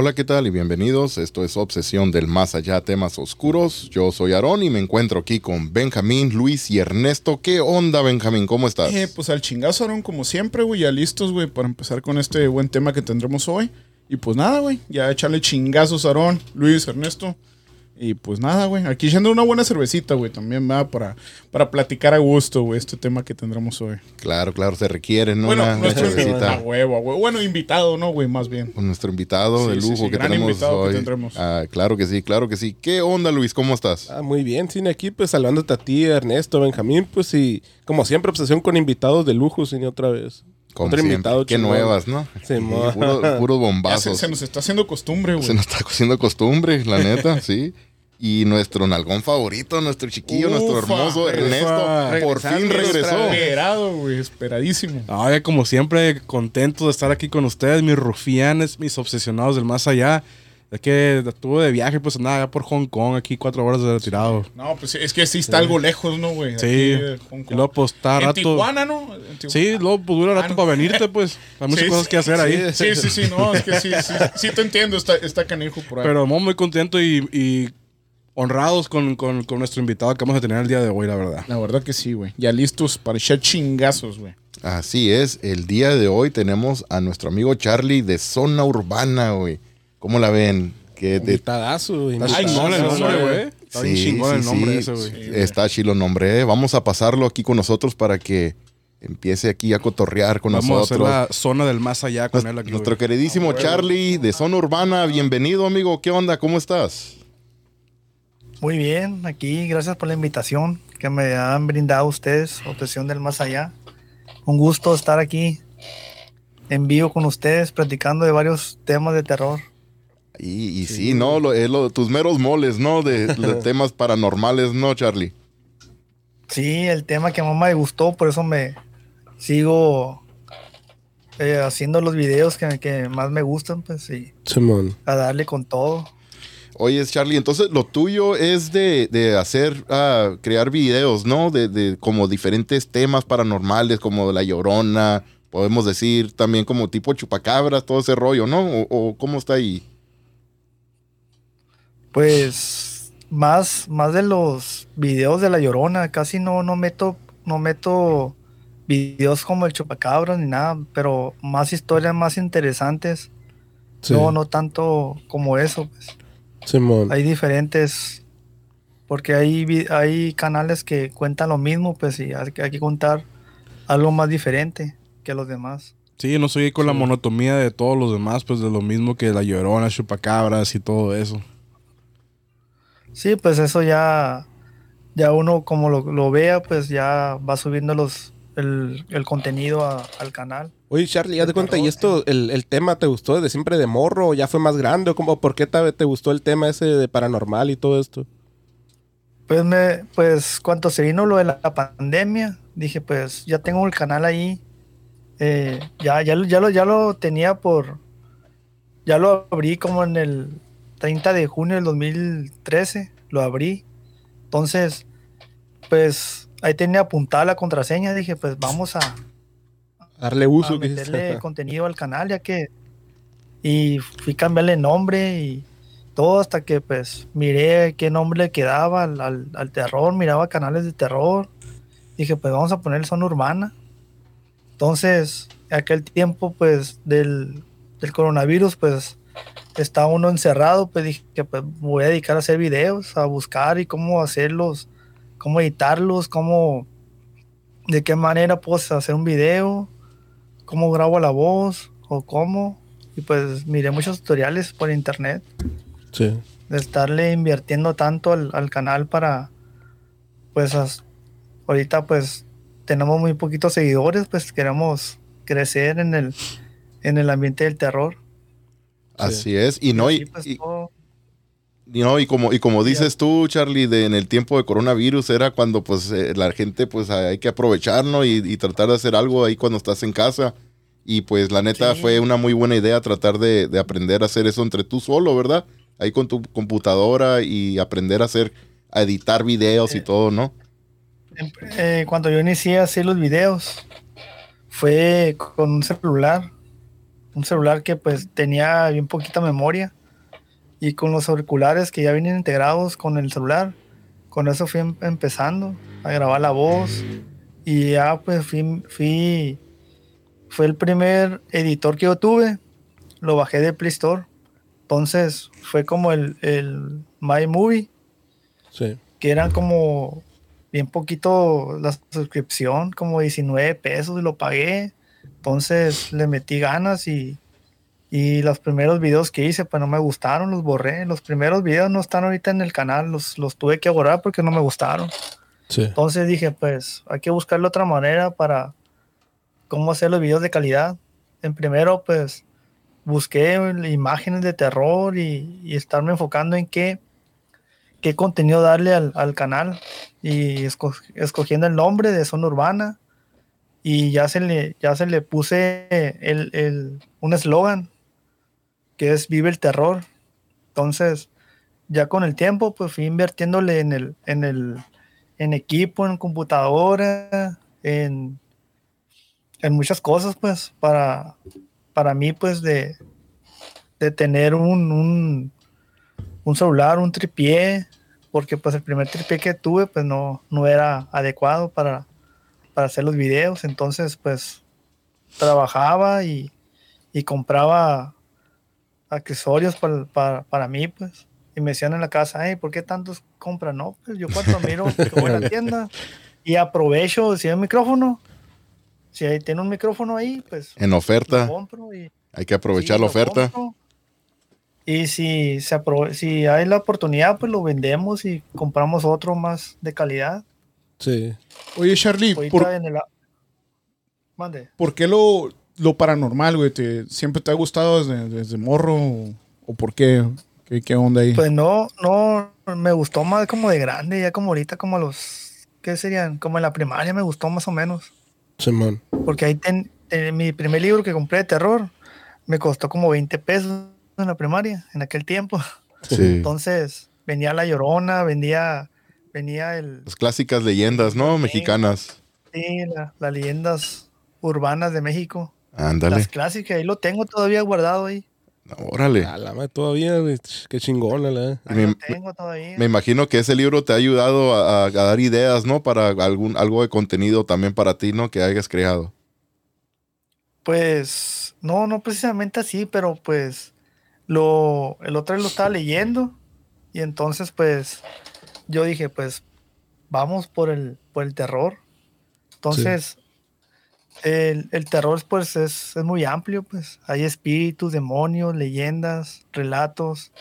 Hola, ¿qué tal? Y bienvenidos. Esto es Obsesión del Más Allá, temas oscuros. Yo soy Aarón y me encuentro aquí con Benjamín, Luis y Ernesto. ¿Qué onda, Benjamín? ¿Cómo estás? Eh, pues al chingazo, Aarón, como siempre, güey, ya listos, güey, para empezar con este buen tema que tendremos hoy. Y pues nada, güey, ya echarle chingazos, Aarón, Luis, Ernesto. Y pues nada, güey. Aquí yendo una buena cervecita, güey. También va para, para platicar a gusto, güey, este tema que tendremos hoy. Claro, claro, se requiere, ¿no? Bueno, una, una nuestro cervecita. a huevo, a huevo. Bueno, invitado, ¿no, güey? Más bien. Con nuestro invitado Sí, de sí, lujo sí, que gran tenemos invitado que hoy. tendremos. Ah, claro que sí, claro que sí. ¿Qué onda, Luis? ¿Cómo estás? Ah, muy bien, cine aquí, pues saludándote a ti, Ernesto, Benjamín, pues y como siempre, obsesión con invitados de lujo, cine otra vez. Como Otro siempre. invitado Qué nuevas, ¿no? Sí, Sí, puro- Ya se, bombazos. se nos está haciendo costumbre, güey. Se nos está haciendo costumbre, la neta, sí. Y nuestro nalgón favorito, nuestro chiquillo, nuestro hermoso ufa. Ernesto, por fin regresó. Esperado, güey, esperadísimo. Ay, como siempre, contento de estar aquí con ustedes, mis rufianes, mis obsesionados del más allá. Es que estuve de viaje, pues andaba allá por Hong Kong, aquí cuatro horas de retirado. No, pues es que sí está algo lejos, ¿no, güey? Sí. Aquí, Hong Y Kong. luego, pues, está En rato. Tijuana, ¿no? En Tijuana. Sí, luego, pues, dura Ah, rato no. para venirte, pues. Hay muchas Sí, cosas sí, que hacer ahí. Sí, sí, sí, no, es que sí, sí, sí te entiendo, está, está canijo por ahí. Pero muy, muy contento y, y honrados con, con- con nuestro invitado que vamos a tener el día de hoy, la verdad. La verdad que sí, güey. Ya listos para echar chingazos, güey. Así es, el día de hoy tenemos a nuestro amigo Charlie de Zona Urbana, güey. ¿Cómo la ven? Que Está invitadazo. chingón el nombre, güey. güey. Está bien Sí, chingón el sí, nombre sí. ese, güey. Sí, güey. está chilo el nombre. ¿eh? Vamos a pasarlo aquí con nosotros para que empiece aquí a cotorrear con Vamos a hacer nosotros. la zona del más allá con él aquí. Nuestro güey. queridísimo Charlie de Zona Urbana, bienvenido amigo. ¿Qué onda? ¿Cómo estás? Muy bien, aquí gracias por la invitación que me han brindado ustedes, Obsesión del Más Allá. Un gusto estar aquí en vivo con ustedes, platicando de varios temas de terror. Y, y sí, ¿no? Lo- es lo- tus meros moles, ¿no? De, de temas paranormales, ¿no, Charlie? Sí, el tema que más me gustó, por eso me sigo eh, haciendo los videos que, que más me gustan, pues y Simón. a darle con todo. Oye, Charlie, entonces lo tuyo es de, de hacer, ah, crear videos, ¿no? De, de como diferentes temas paranormales, como La Llorona, podemos decir también como tipo chupacabras, todo ese rollo, ¿no? O, o cómo está ahí. Pues más, más de los videos de la llorona, casi no, no meto, no meto videos como el chupacabra ni nada, pero más historias más interesantes. Sí. No, no tanto como eso. Pues. Simón. Hay diferentes, porque hay, hay canales que cuentan lo mismo, pues y hay que, hay que contar algo más diferente que los demás. Sí, no soy con la monotomía de todos los demás, pues de lo mismo que la llorona, chupacabras y todo eso. Sí, pues eso ya, ya uno como lo, lo vea, pues ya va subiendo los, el, el contenido a- al canal. Oye, Charlie, ya te cuenta, ¿y esto, el, el tema te gustó desde siempre de morro o ya fue más grande? ¿O cómo, por qué te, te gustó el tema ese de paranormal y todo esto? Pues me, pues cuando se vino lo de la pandemia, dije pues ya tengo el canal ahí. eh, ya, ya, ya lo, ya lo tenía por, ya lo abrí como en el 30 de junio del 2013, lo abrí. Entonces, pues ahí tenía apuntada la contraseña, dije pues vamos a, Darle a uso. meterle contenido al canal ya que y fui a cambiarle nombre y todo hasta que pues miré qué nombre le quedaba al, al- al terror, miraba canales de terror. Dije, pues vamos a poner zona urbana. Entonces, aquel tiempo pues del, del coronavirus pues estaba uno encerrado, pues dije que pues voy a dedicar a hacer videos, a buscar y cómo hacerlos, cómo editarlos, cómo de qué manera puedo hacer un video, cómo grabo la voz o cómo. Y pues miré muchos tutoriales por internet Sí. de estarle invirtiendo tanto al, al canal para, pues as- ahorita pues tenemos muy poquitos seguidores, pues queremos crecer en el, en el ambiente del terror. Así es. Y no, y, así, pues, y- todo- no, y como, y como dices tú, Charlie, de, en el tiempo de coronavirus era cuando pues eh, la gente pues hay que aprovechar, ¿no? Y, y tratar de hacer algo ahí cuando estás en casa. Y pues la neta Sí. fue una muy buena idea tratar de, de aprender a hacer eso entre tú solo, ¿verdad? Ahí con tu computadora y aprender a hacer, a editar videos y Eh, todo, ¿no? eh, cuando yo inicié a hacer los videos, fue con un celular. un celular que pues tenía bien poquita memoria y con los auriculares que ya vienen integrados con el celular, con eso fui em- empezando a grabar la voz y ya pues fui, fui fue el primer editor que yo tuve, lo bajé de Play Store, entonces fue como el, el My Movie Sí. que eran como bien poquito la suscripción, como 19 pesos y lo pagué. Entonces le metí ganas y, y los primeros videos que hice pues no me gustaron, los borré. Los primeros videos no están ahorita en el canal, los, los tuve que borrar porque no me gustaron. Sí. Entonces dije pues hay que buscarle otra manera para cómo hacer los videos de calidad. En primero pues busqué imágenes de terror y, y estarme enfocando en qué qué contenido darle al, al canal y esco- escogiendo el nombre de zona urbana y ya se le ya se le puse el, el- un eslogan que es vive el terror. Entonces ya con el tiempo pues fui invirtiéndole en el en el en equipo en computadora en en muchas cosas pues para para mí pues de de tener un, un celular, un tripié, porque pues el primer tripié que tuve pues no, no era adecuado para, para hacer los videos, entonces pues trabajaba y, y compraba accesorios para, para, para mí pues, y me decían en la casa, ay, ¿por qué tantos compran? No, pues yo cuando miro que voy a la tienda y aprovecho, si hay un micrófono, si hay, tiene un micrófono ahí, pues En lo oferta, compro y hay que aprovechar Sí, la oferta. compro. Y si, se apro- si hay la oportunidad, pues lo vendemos y compramos otro más de calidad. Sí. Oye, Charlie, ¿por, en el a- Mande. por qué lo, lo paranormal, güey? ¿Te- ¿Siempre te ha gustado desde, desde morro? ¿O, o por qué? qué? qué onda ahí? Pues no, no, me gustó más como de grande, ya como ahorita, como a los, ¿qué serían? Como en la primaria me gustó más o menos. Simón. Porque ahí ten, ten- mi primer libro que compré de terror me costó como 20 pesos en la primaria, en aquel tiempo. Sí. Entonces venía La Llorona, venía, venía el, Las clásicas leyendas, ¿no? Mexicanas. Sí, la- las leyendas urbanas de México. Ándale. Las clásicas, ahí lo tengo todavía guardado ahí. Órale. A la madre todavía, Qué chingona, la. Me- lo tengo todavía. Me imagino que ese libro te ha ayudado a, a- a dar ideas, ¿no? Para algún algo de contenido también para ti, ¿no? Que hayas creado. Pues, no, no precisamente así, pero pues lo, el otro lo estaba leyendo y entonces pues yo dije, pues vamos por el, por el terror. Entonces, el, el terror pues es, es muy amplio, pues hay espíritus, demonios, leyendas, relatos,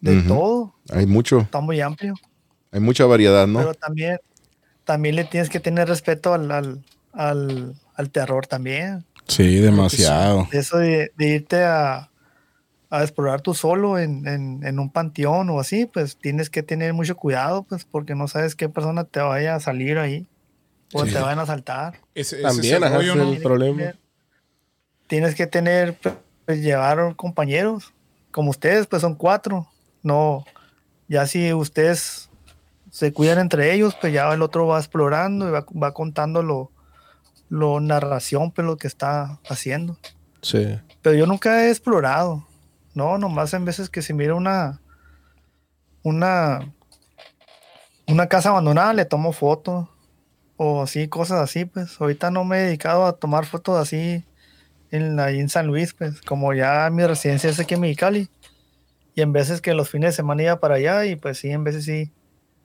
de todo, Hay mucho, está muy amplio. hay mucha variedad, ¿no? Pero también, también le tienes que tener respeto al, al, al, al terror también. Sí, demasiado. Eso de, de irte a, a explorar tú solo en, en, en un panteón o así, pues tienes que tener mucho cuidado, pues porque no sabes qué persona te vaya a salir ahí o Sí. te vayan a asaltar. Ese- ese También, es el ajá, rollo, ese ¿no? es el problema. tienes que tener, pues llevar compañeros, como ustedes, pues son cuatro. No, ya si ustedes se cuidan entre ellos, pues ya el otro va explorando y va, va contando lo, lo narración, pues lo que está haciendo. Sí. Pero yo nunca he explorado. No, nomás en veces que se mira una. Una. Una casa abandonada, le tomo foto. O así, cosas así, pues. Ahorita no me he dedicado a tomar fotos así en, ahí en San Luis, pues. Como ya mi residencia es aquí en Mexicali. Y en veces que los fines de semana iba para allá y pues sí, en veces sí.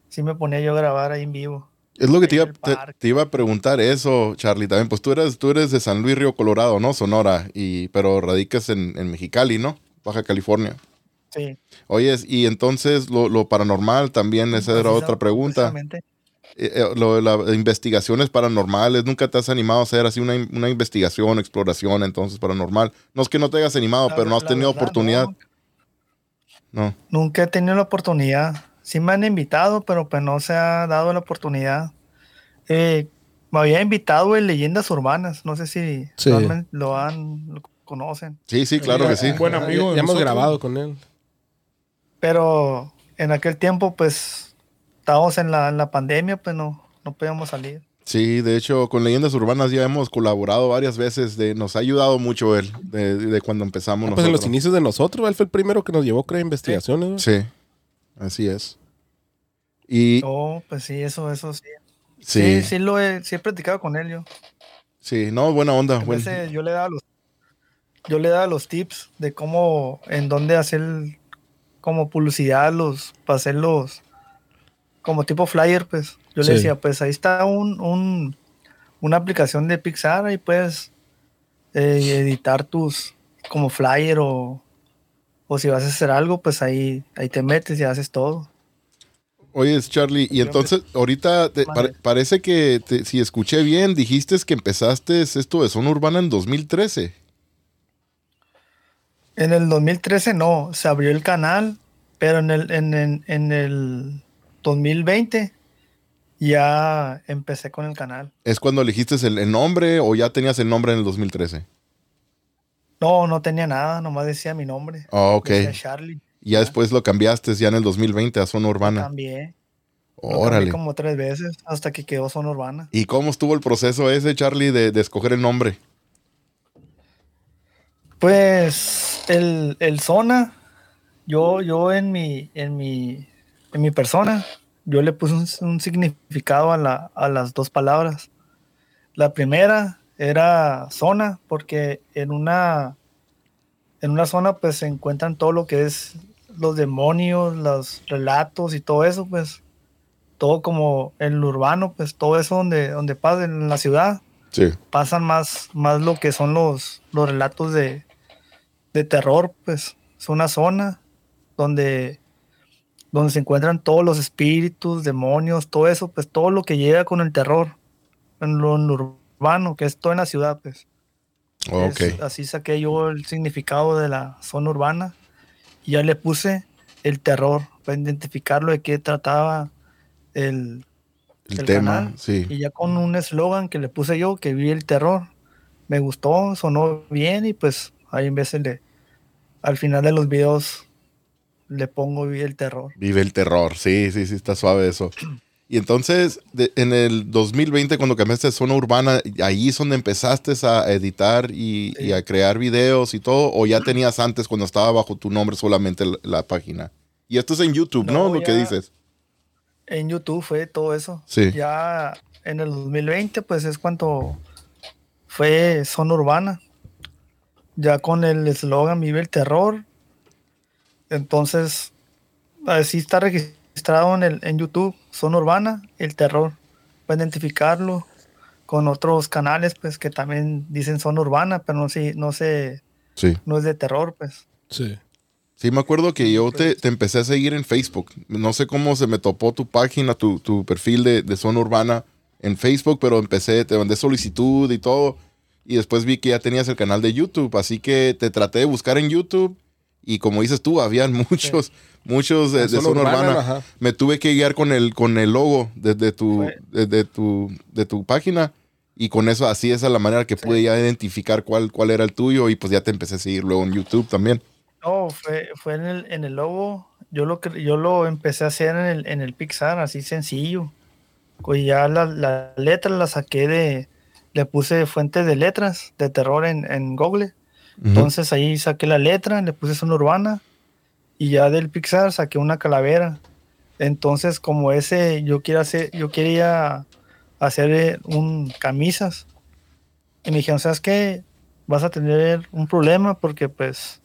Sí me ponía yo a grabar ahí en vivo. Es lo que te iba, te, iba a preguntar eso, Charlie, también. Pues tú eres, tú eres de San Luis Río Colorado, ¿no? Sonora, y, pero radicas en, en Mexicali, ¿no? Baja California. Sí. Oyes, y entonces lo, lo paranormal también, esa era Precisa- otra pregunta. precisamente. Eh, eh, lo de las investigaciones paranormales, ¿nunca te has animado a hacer así una, una investigación, exploración entonces paranormal? No es que no te hayas animado, La pero no has tenido verdad, oportunidad. no. No. Nunca he tenido la oportunidad. Sí me han invitado, pero pues no se ha dado la oportunidad. Eh, me había invitado en Leyendas Urbanas. No sé si Sí. lo han, lo conocen. Sí, sí, claro que sí. Un buen amigo Ya, hemos grabado con él. Pero en aquel tiempo, pues, estábamos en la, en la pandemia, pues no, no podíamos salir. Sí, de hecho, con Leyendas Urbanas ya hemos colaborado varias veces. De, nos ha ayudado mucho él de, de cuando empezamos Ah, pues en los inicios de nosotros, él fue el primero que nos llevó, a investigaciones. güey. Sí, así es. Y Oh, pues sí, eso, eso sí. sí, Sí, sí, lo he, sí he platicado con él yo. sí, no, buena onda. Buen- yo le daba los yo le daba los tips de cómo en dónde hacer como publicidad los para hacerlos como tipo flyer pues yo Sí. le decía pues ahí está un, un una aplicación de Pixar ahí puedes eh, editar tus como flyer o o si vas a hacer algo pues ahí ahí te metes y haces todo Oye, Charlie, y entonces ahorita te- parece que te- si escuché bien, dijiste que empezaste esto de zona urbana en 2013. En el 2013 no, se abrió el canal, pero en el, en, en- en el 2020 ya empecé con el canal. ¿Es cuando elegiste el, el nombre o ya tenías el nombre en el 2013? No, no tenía nada, nomás decía mi nombre. Ah, ok. Decía Charlie. Y ya después lo cambiaste ya en el 2020 a zona urbana. Cambié. Lo cambié Órale. como tres veces hasta que quedó zona urbana. ¿Y cómo estuvo el proceso ese, Charlie, de, de escoger el nombre? Pues el, el zona, yo, yo en mi, en mi, en mi persona, yo le puse un, un significado a, la, a las dos palabras. La primera era zona, porque en una, en una zona pues se encuentran todo lo que es los demonios, los relatos y todo eso, pues todo como en lo urbano, pues todo eso donde, donde pasa en la ciudad Sí. pasan más, más lo que son los, los relatos de, de terror, pues es una zona donde, donde se encuentran todos los espíritus, demonios, todo eso, pues todo lo que llega con el terror en lo, en lo urbano, que es todo en la ciudad, pues. Ok. Es- así saqué yo el significado de la zona urbana y ya le puse el terror para identificarlo de qué trataba el, El, el tema, canal. sí. y ya con un eslogan que le puse yo, que vi el terror, me gustó, sonó bien y pues ahí en vez de, al final de los videos le pongo vi el terror. Vive el terror. Sí, sí, sí, está suave eso. Y entonces, de- en el 2020, cuando cambiaste de zona urbana, ahí es donde empezaste a editar y, y a crear videos y todo, o ya tenías antes cuando estaba bajo tu nombre solamente la, la página. Y esto es en YouTube, ¿no? No, Lo que dices. En YouTube fue todo eso. Sí. Ya en el 2020 pues es cuando fue zona urbana. Ya con el eslogan Vive el terror. Entonces, así está registrado en, el, en YouTube, zona urbana, el terror. Para identificarlo con otros canales pues que también dicen zona urbana, pero no, sé no, sé, Sí. no es de terror pues. Sí. Sí, me acuerdo que yo te, te empecé a seguir en Facebook. No sé cómo se me topó tu página, tu, tu perfil de, de zona urbana en Facebook, pero empecé, te mandé solicitud y todo. Y después vi que ya tenías el canal de YouTube, así que te traté de buscar en YouTube. Y como dices tú, habían muchos, muchos de, de Zona urbana. urbana. Me tuve que guiar con el, con el logo de, de tu, Fue- de, de tu, de tu página. Y con eso, así esa es la manera que pude ya identificar cuál, cuál era el tuyo. Y pues ya te empecé a seguir luego en YouTube también. No, fue, fue en el, en el logo. Yo lo, yo lo empecé a hacer en el, en el Pixar, así sencillo. Pues ya la, la letra la saqué de. Le puse fuentes de letras de terror en, en Google. Entonces ahí saqué la letra, le puse zona urbana. Y ya del Pixar saqué una calavera. Entonces, como ese, yo quiero hacer, yo quería hacer eh, un camisas. Y me dijeron, ¿sabes qué? Vas a tener un problema porque pues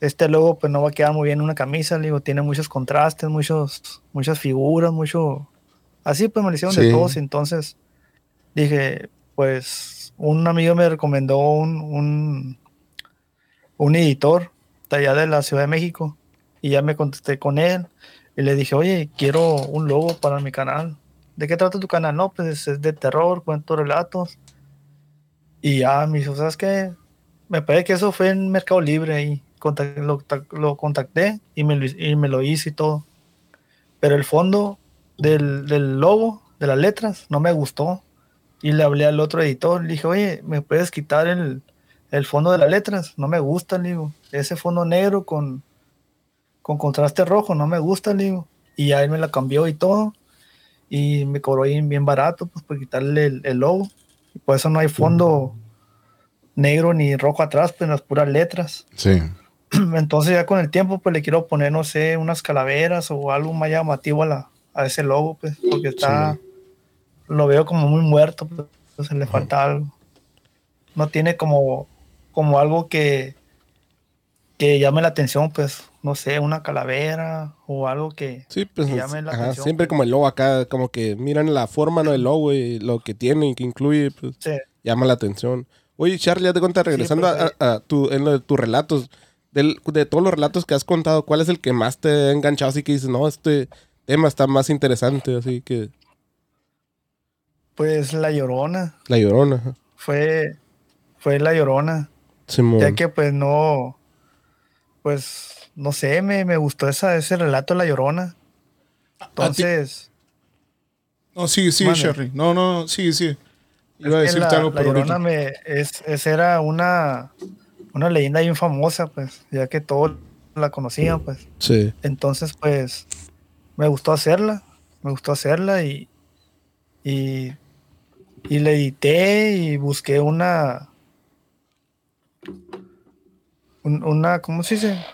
este logo pues no va a quedar muy bien en una camisa, le digo, tiene muchos contrastes, muchos, muchas figuras, mucho... Así pues me lo hicieron Sí. de todos, entonces dije, pues un amigo me recomendó un, un, un editor de allá de la Ciudad de México y ya me contesté con él y le dije, oye, quiero un logo para mi canal. ¿De qué trata tu canal? No, pues es de terror, cuento relatos. Y ya me dijo, ¿sabes qué? Me parece que eso fue en Mercado Libre y lo, lo contacté y me, lo, y me lo hice y todo. Pero el fondo del, del logo, de las letras, no me gustó. Y le hablé al otro editor, le dije, oye, ¿me puedes quitar el, el fondo de las letras? No me gusta, le digo. Ese fondo negro con, con contraste rojo, no me gusta, le digo. Y ya él me la cambió y todo. y me cobró bien, bien barato pues por quitarle el, el logo. Y por eso no hay fondo negro ni rojo atrás, pues las puras letras. Sí. Entonces ya con el tiempo pues le quiero poner, no sé, unas calaveras o algo más llamativo a, la, a ese logo, pues, porque está, lo veo como muy muerto, pues, pues, le falta algo. No tiene como, como algo que, que llame la atención, pues, no sé, una calavera o algo que, Sí, pues que llame la ajá, atención. siempre como el logo acá, como que miran la forma ¿no? del logo y lo que tiene y que incluye, pues Sí. llama la atención. Oye, Charlie, ya te cuenta, regresando pues, a, a tu, en lo de tus relatos, del- de todos los relatos que has contado, ¿cuál es el que más te ha enganchado? Así que dices, no, este tema está más interesante, así que Pues la llorona, la llorona. fue, fue la llorona. Simón. Ya que pues no, pues no sé, me, me gustó esa, ese relato de la llorona. Entonces, No, sí, sí, Mande. Sherry. No, no, sí, sí. Iba a decirte la, algo, la pero llorona ahorita. me, es, es- era una, una leyenda bien famosa, pues, ya que todos la conocían, pues. Sí. Entonces, pues, me gustó hacerla, me gustó hacerla y, y, y la edité y busqué una, un- una, ¿cómo se dice?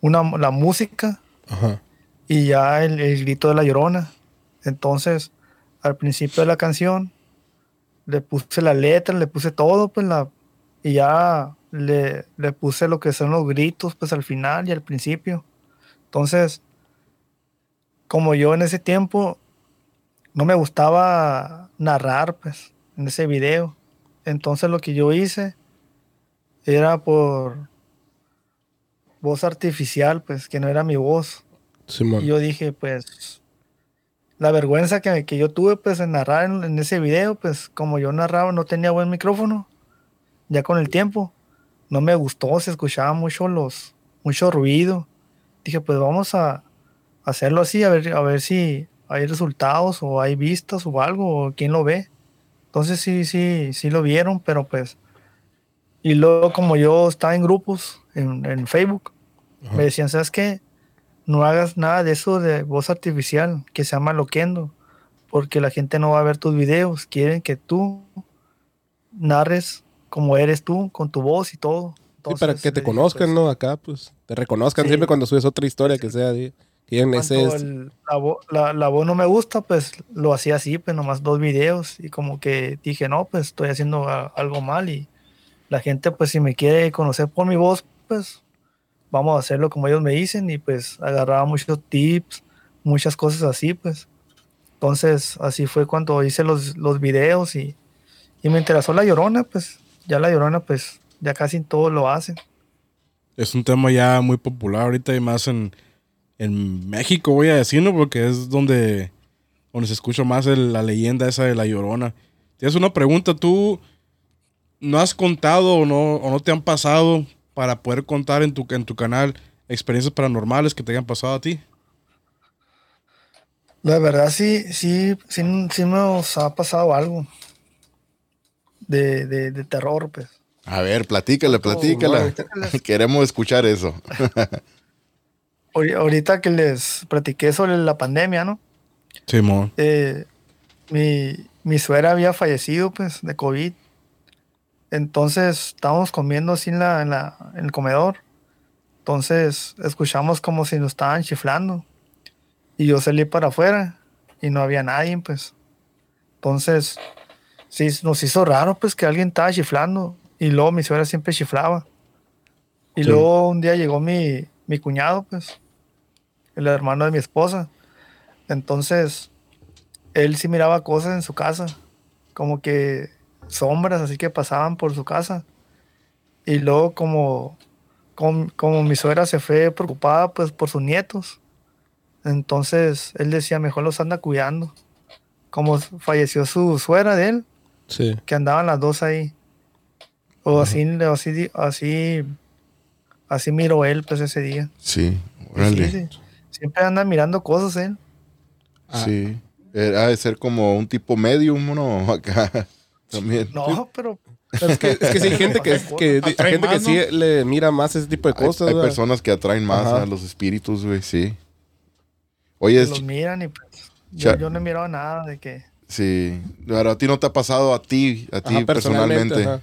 Una, la música Ajá. y ya el, el grito de la llorona. Entonces, al principio de la canción, le puse la letra, le puse todo, pues la, y ya le, le puse lo que son los gritos, pues al final y al principio. Entonces, como yo en ese tiempo no me gustaba narrar, pues, en ese video. Entonces lo que yo hice era por voz artificial, pues, que no era mi voz. Simón. Y yo dije, pues, la vergüenza que, que yo tuve, pues, en narrar en, en ese video, pues, como yo narraba, no tenía buen micrófono. Ya con el tiempo, no me gustó, se escuchaba mucho los, mucho ruido. Dije, pues, vamos a hacerlo así, a ver, a ver si hay resultados o hay vistas o algo, o quién lo ve. Entonces sí, sí, sí lo vieron, pero pues... Y luego como yo estaba en grupos en, en Facebook, me decían, ¿sabes qué? no hagas nada de eso de voz artificial que se llama loquendo, porque la gente no va a ver tus videos, quieren que tú narres como eres tú, con tu voz y todo. Sí, para Entonces, que te conozcan, pues, ¿no? Acá, pues, te reconozcan Sí. siempre cuando subes otra historia que sea de quién es el- la, vo- la- la voz no me gusta, pues lo hacía así, pues nomás dos videos y como que dije, no, pues estoy haciendo algo mal y la gente, pues si me quiere conocer por mi voz, pues vamos a hacerlo como ellos me dicen y pues agarraba muchos tips, muchas cosas así, pues. Entonces así fue cuando hice los, los videos y, y me interesó la llorona, pues ya la llorona, pues ya casi todo lo hacen. Es un tema ya muy popular ahorita y más en, en México, voy a decirlo, porque es donde, donde se escucha más la leyenda esa de la llorona. Tienes una pregunta, tú no has contado o no, o no te han pasado para poder contar en tu, en tu canal experiencias paranormales que te hayan pasado a ti. La verdad sí, sí, sí, sí nos ha pasado algo de, de, de terror, pues. A ver, platícala, platícala. Queremos escuchar eso. Ahori- Ahorita que les platiqué sobre la pandemia, ¿no? Simón. Eh, mi, mi suegra había fallecido, pues, de COVID. Entonces estábamos comiendo así en, la, en, la, en el comedor. Entonces escuchamos como si nos estaban chiflando. Y yo salí para afuera y no había nadie, pues. Entonces, sí, nos hizo raro, pues, que alguien estaba chiflando. Y luego mi suegra siempre chiflaba. Y Sí. luego un día llegó mi, mi cuñado, pues, el hermano de mi esposa. Entonces, él sí miraba cosas en su casa, como que sombras así que pasaban por su casa. Y luego como, como, como mi suegra se fue preocupada pues por sus nietos, entonces él decía, mejor los anda cuidando. Como falleció su suegra de él, Sí. que andaban las dos ahí. O así, así, así, así miró él pues ese día. Sí, Sí, órale. sí. Siempre anda mirando cosas él. Sí. Eh, Ha de ser como un tipo medium, ¿no? Acá también. No, pero Pero es que, es que sí hay gente que, que, hay gente que sí le mira más ese tipo de cosas. hay personas que atraen más Ajá. a los espíritus, güey, sí. Oye, es los miran y pues, Yo, yo no he mirado nada de que Sí. Pero a ti no te ha pasado a ti, a ti Ajá, personalmente. ajá.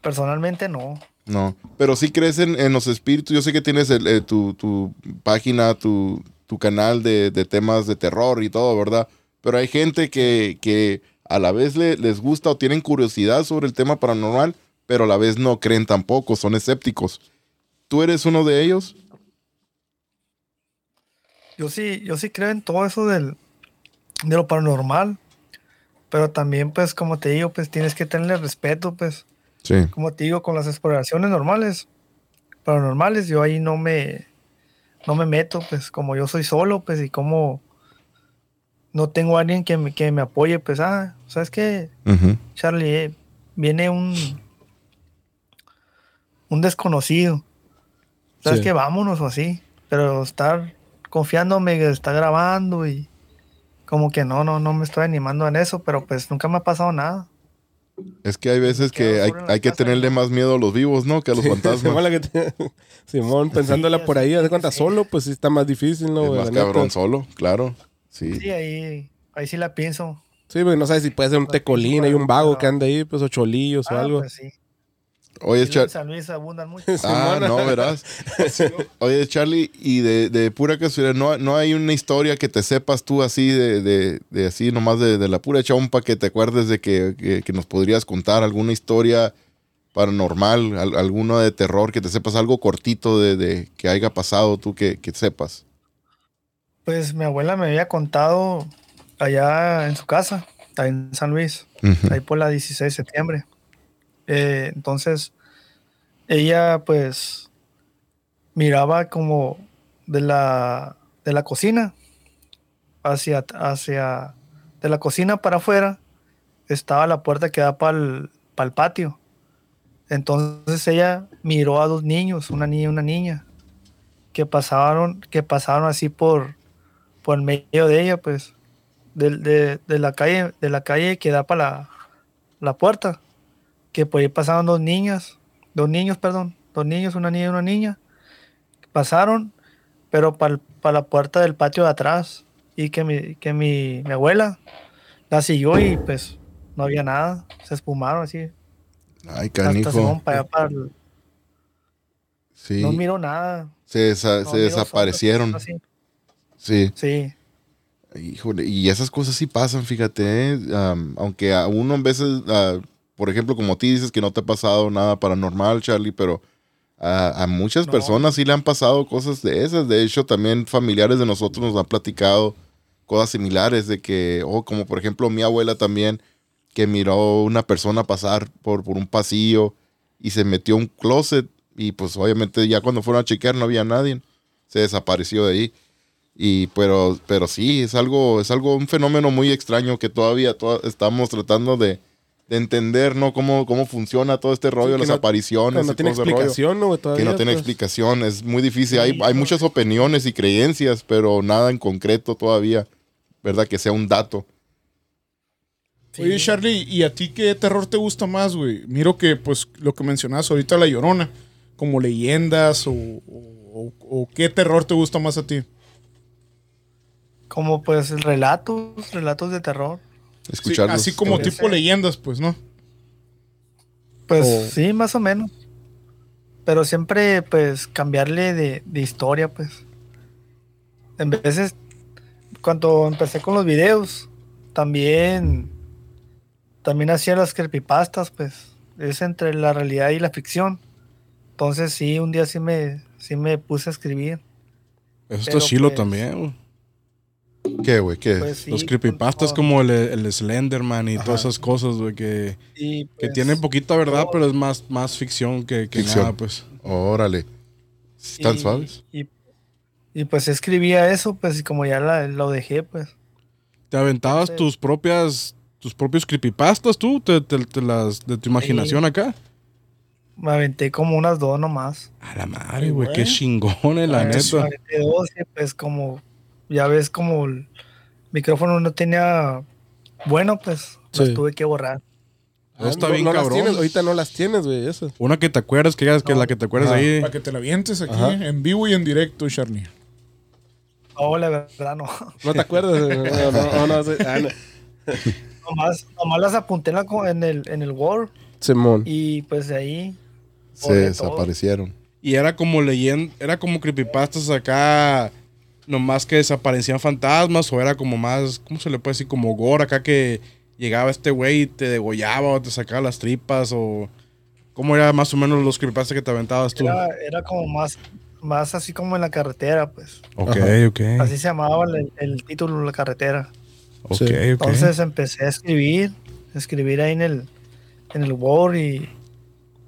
personalmente no. No. Pero sí crees en, en los espíritus. Yo sé que tienes el, eh, tu, tu página, tu, tu canal de, de temas de terror y todo, ¿verdad? Pero hay gente que, que a la vez le- les gusta o tienen curiosidad sobre el tema paranormal, pero a la vez no creen tampoco, son escépticos. ¿Tú eres uno de ellos? Yo sí, yo sí creo en todo eso del, de lo paranormal. Pero también, pues, como te digo, pues tienes que tenerle respeto, pues. Sí. Como te digo, con las exploraciones normales, paranormales, yo ahí no me, no me meto, pues, como yo soy solo, pues, y como no tengo a alguien que me, que me apoye, pues, ah, ¿sabes qué? Charlie, eh, viene un, un desconocido. ¿Sabes Sí. qué? Vámonos o así. Pero estar confiándome que está grabando y como que no, no, no me estoy animando en eso, pero pues nunca me ha pasado nada. Es que hay veces que hay, hay que tenerle más miedo a los vivos, ¿no? Que a los fantasmas. la que te- Simón, pensándola por ahí, de cuenta, sí. solo, pues sí está más difícil, ¿no? es más neta. cabrón solo, claro. Sí. Sí, ahí, ahí sí la pienso. Sí, porque no sabes si puede ser un tecolín, hay un vago que anda ahí, pues, o cholillos o Ah, algo. pues sí. Oye, Char- San Luis abundan mucho. Ah, no, verás. Oye, Charlie, y de, de pura casualidad, ¿no, no hay una historia que te sepas tú así, de, de, de así, nomás de, de la pura chompa, que te acuerdes de que, que- que nos podrías contar alguna historia paranormal, al- alguna de terror, que te sepas algo cortito de, de que haya pasado tú que, que sepas? Pues mi abuela me había contado allá en su casa, ahí en San Luis, ahí por la 16 de septiembre. Eh, entonces, ella pues miraba como de la, de la cocina hacia, hacia, de la cocina para afuera, estaba la puerta que da para el patio. Entonces ella miró a dos niños, una niña y una niña, que pasaron, que pasaron así por, por medio de ella, pues, de, de- de la calle, de la calle que da para la, la puerta, que por ahí pasaron dos niñas, dos niños, perdón, dos niños, una niña y una niña, pasaron, pero para la puerta del patio de atrás, y que mi, que mi, mi abuela la siguió y pues no había nada, se espumaron así, Ay, hasta se canijo. para allá para el- Sí. no miró nada. Se, desa- no se sombras. Sí. Sí. Híjole, y esas cosas sí pasan, fíjate. Am, aunque a uno en veces, ah, por ejemplo, como ti dices que no te ha pasado nada paranormal, Charlie, pero a, a muchas No. personas sí le han pasado cosas de esas. De hecho, también familiares de nosotros nos han platicado cosas similares de que, o como por ejemplo mi abuela también, que miró una persona pasar por, por un pasillo y se metió a un closet y pues obviamente ya cuando fueron a chequear no había nadie, se desapareció de ahí. Y pero, pero sí, es algo, es algo, un fenómeno muy extraño que todavía toda- estamos tratando de, de entender, ¿no? Cómo, cómo funciona todo este rollo, que las no- apariciones no y tiene todo rollo, explicación, ¿no? güey? que Todavía, no tiene pues. explicación, es muy difícil. hay, Sí, hay muchas opiniones y creencias, pero nada en concreto todavía, ¿verdad? Que sea un dato. Oye, Charlie, ¿y a ti qué terror te gusta más, güey? Miro que, pues, lo que mencionabas ahorita, La Llorona, como leyendas o, o- o qué terror te gusta más a ti. Como pues relatos, relatos de terror. Sí, Escucharlos. así como tipo ser. leyendas, pues, ¿no? Pues O- sí, más o menos. Pero siempre pues cambiarle de, de historia, pues. En veces, cuando empecé con los videos, también, también hacía las creepypastas, pues. Es entre la realidad y la ficción. Entonces sí, un día sí me, sí me puse a escribir. Eso está chilo pues, también, güey. ¿Qué, güey? ¿Qué? Pues, sí, Los creepypastas con- como el, el Slenderman y Ajá. todas esas cosas, güey, que, y, que pues, tienen poquita verdad, todo- pero es más, más ficción que, que Ficción. nada, pues. Órale. ¿Están y- suaves? Y, y pues escribía eso, pues y como ya la- lo dejé, pues. ¿Te aventabas Entonces- tus propias, tus propios creepypastas tú? ¿Te, te- te las, de tu imaginación acá? Me aventé como unas dos nomás. A la madre, güey, qué güey. chingón, la Me neta. aventé dos pues como, ya ves como el micrófono no tenía bueno, pues las tuve que borrar. Está Ah, no- bien no las cabrón. tienes, ahorita no las tienes, güey, esas. Una que te acuerdas, que digas que No. la que te acuerdas Ajá. ahí. Para que te la avientes aquí, Ajá. en vivo y en directo, Charlie. No, la verdad no. ¿No te acuerdas? No, no, no, no, sí. Ah, no. Nomás, nomás las apunté en, la co- en el, en el Word Simón. y pues de ahí. Se todo. desaparecieron. Y era como leyenda, era como creepypastas acá, nomás que desaparecían fantasmas, o era como más, ¿cómo se le puede decir? Como gore acá que llegaba este güey y te degollaba o te sacaba las tripas, o cómo era más o menos los creepypastas que te aventabas tú. Era, era como más, más así como en la carretera, pues. Ok, ok. Así se llamaba el, el título, la carretera. Ok, Sí. Entonces empecé a escribir, a escribir ahí en el, en el Word y,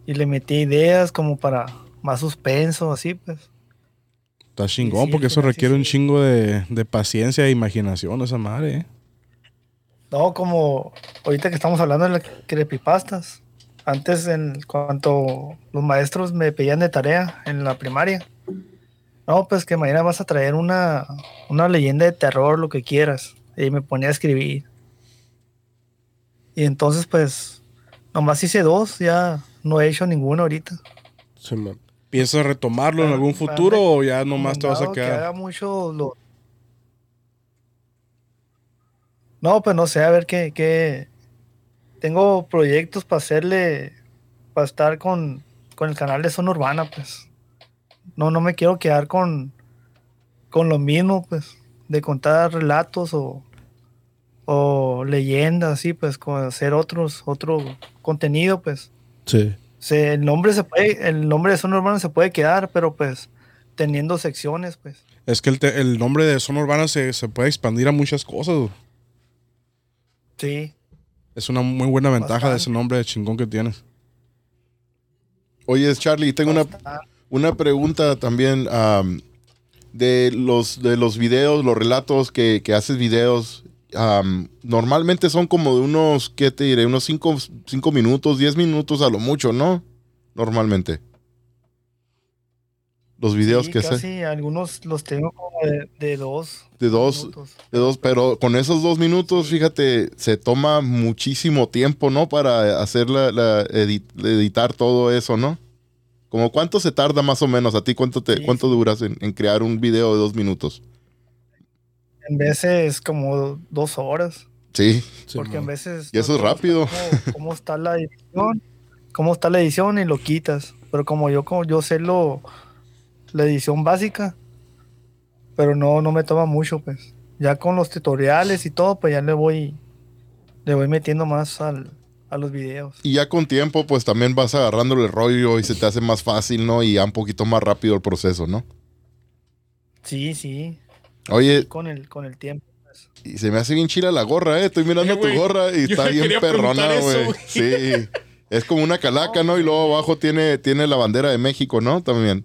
y le metí ideas como para más suspenso, así pues. Está chingón, sí, porque eso sí requiere un sí. chingo de, de paciencia e imaginación, esa madre, ¿eh? No, como ahorita que estamos hablando de las creepypastas. Antes, en cuanto los maestros me pedían de tarea en la primaria. No, pues que mañana vas a traer una, una leyenda de terror, lo que quieras. Y me ponía a escribir. Y entonces, pues, nomás hice dos, ya no he hecho ninguno ahorita. Simón. ¿Piensas retomarlo en algún futuro o ya nomás te vas a Que quedar? haga mucho lo- No, pues no sé, a ver qué, qué... Tengo proyectos para hacerle, para estar con, con el canal de Zona Urbana, pues. No, no me quiero quedar con, con lo mismo, pues, de contar relatos o, o leyendas, así, pues, con hacer otros, otro contenido, pues Sí. El nombre se puede, el nombre de zona urbana se puede quedar, pero pues teniendo secciones, pues. Es que el, te- el nombre de zona urbana se, se puede expandir a muchas cosas. Sí. Es una muy buena ventaja de ese nombre de chingón que tienes. Oye, Charlie, tengo una, bastante. una pregunta también am, de los de los videos, los relatos que, que haces videos. Normalmente son como de unos, ¿qué te diré? Unos 5 minutos, 10 minutos a lo mucho, ¿no? Normalmente. Los videos Sí, que casi sé. algunos los tengo como de, de dos. De dos, minutos. de dos, pero con esos dos minutos, fíjate, se toma muchísimo tiempo, ¿no? Para hacer la, la edi- editar todo eso, ¿no? Como cuánto se tarda más o menos a ti, cuánto te, Sí, cuánto duras en, en crear un video de dos minutos. En veces como dos horas. Sí, Porque en veces. Y eso no es rápido. Cómo, cómo está la edición. Cómo está la edición y lo quitas. Pero como yo, como yo sé lo, la edición básica. Pero no, no me toma mucho, pues. Ya con los tutoriales y todo, pues ya le voy. Le voy metiendo más al, a los videos. y ya con tiempo, pues también vas agarrándole el rollo y se te hace más fácil, ¿no? Y ya un poquito más rápido el proceso, ¿no? Sí, sí. Oye, Con el, con el tiempo. pues. y se me hace bien chila la gorra, ¿eh? Estoy mirando Eh, tu gorra y está bien perrona, güey. Sí. Es como una calaca, ¿no? Y luego abajo tiene, tiene la bandera de México, ¿no? También.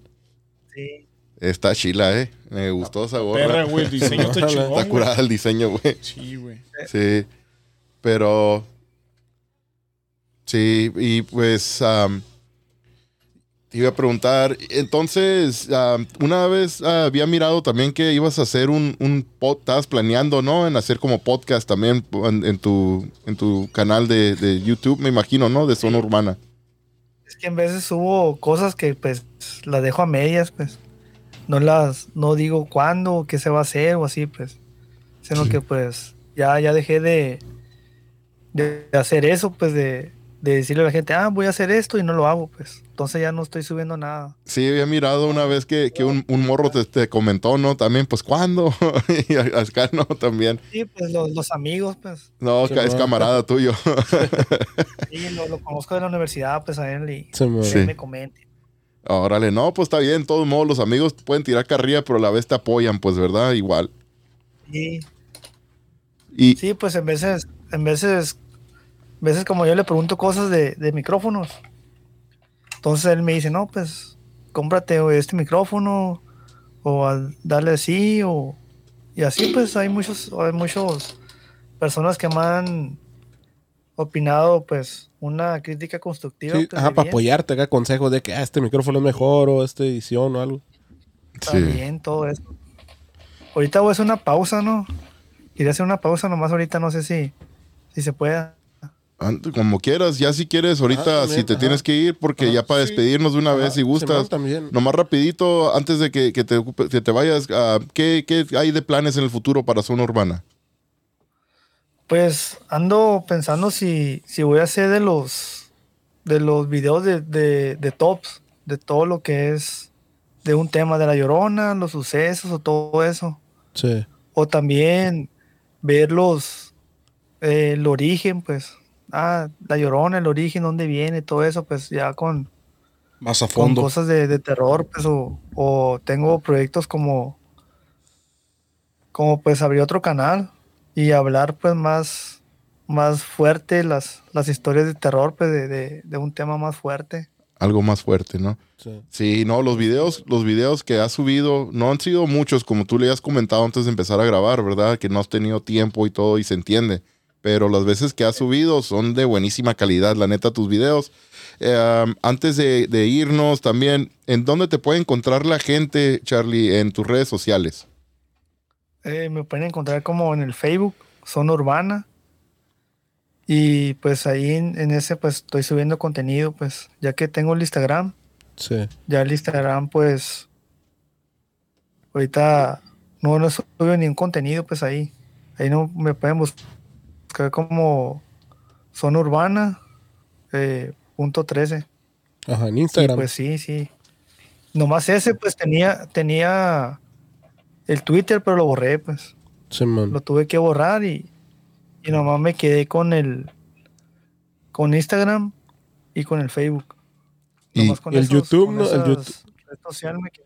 Sí. Está chila, ¿eh? Me gustó esa gorra. Perra, güey, el diseño está chingón. Está curada el diseño, güey. Sí, güey. Sí. Pero. Sí, y pues. Te iba a preguntar. Entonces, una vez ah, había mirado también que ibas a hacer un, un pod. Estabas planeando, ¿no? En hacer como podcast también en, en tu, en tu canal de, de YouTube, me imagino, ¿no? De zona urbana. Es que en veces hubo cosas que pues las dejo a medias, pues. No las, no digo cuándo qué se va a hacer o así, pues. Sino que pues ya, ya dejé de, de hacer eso, pues de, de decirle a la gente, ah, voy a hacer esto y no lo hago, pues. Entonces ya no estoy subiendo nada. Sí, había mirado una vez que, que un, un morro te, te comentó, ¿no? También, pues, ¿cuándo? y acá no, también. Sí, pues los, los amigos, pues. No, Sí, es camarada tuyo. Sí, lo, lo conozco de la universidad, pues a él y. Sí. él me comente. Órale, no, pues está bien, de todos modos los amigos pueden tirar carrilla, pero a la vez te apoyan, pues, ¿verdad? Igual. Sí, Y Sí, pues en veces, en veces, veces como yo le pregunto cosas de, de micrófonos. Entonces él me dice, no, pues cómprate este micrófono o dale así o y así pues hay muchos, hay muchos personas que me han opinado pues una crítica constructiva. Sí, pues, ajá, para apoyarte acá, consejos de que ah, este micrófono es mejor o esta edición o algo. está Sí. bien, todo eso. Ahorita voy a hacer una pausa, ¿no? Quería hacer una pausa nomás ahorita, no sé si, si se pueda. Como quieras, ya si quieres, ahorita Ah, también, si te ajá. tienes que ir, porque Ajá, ya para sí. despedirnos de una vez, si gustas. también. Nomás rapidito, antes de que, que te, que te vayas, ah, ¿qué, qué hay de planes en el futuro para Zona Urbana? Pues ando pensando si, si voy a hacer de los de los videos de, de, de tops, de todo lo que es de un tema de la llorona, los sucesos o todo eso. Sí. O también ver los eh, el origen, pues. Ah, la llorona, el origen, dónde viene, todo eso, pues ya con, Más a con fondo. cosas de, de terror, pues, o, o tengo proyectos como, como pues abrir otro canal y hablar pues más, más fuerte las, las historias de terror, pues de, de- de un tema más fuerte. Algo más fuerte, ¿no? Sí. Sí, no, los videos, los videos que has subido no han sido muchos, como tú le has comentado antes de empezar a grabar, ¿verdad? Que no has tenido tiempo y todo y se entiende. Pero las veces que has subido son de buenísima calidad, la neta, tus videos. Eh, um, antes de, de irnos también, ¿en dónde te puede encontrar la gente, Charlie, en tus redes sociales? Eh, me pueden encontrar como en el Facebook, Zona Urbana. Y pues ahí en, en ese pues estoy subiendo contenido, pues ya que tengo el Instagram, Sí. ya el Instagram pues ahorita no, no subo ningún contenido pues ahí. Ahí no me pueden buscar como Zona Urbana eh, punto 13. Ajá, en Y Instagram. pues sí, sí. Nomás ese pues tenía, tenía el Twitter pero lo borré pues. Lo tuve que borrar y, y nomás me quedé con el con Instagram y con el Facebook. Y, Nomás con el esos- YouTube, con ¿no? El YouTube. sociales me quedé.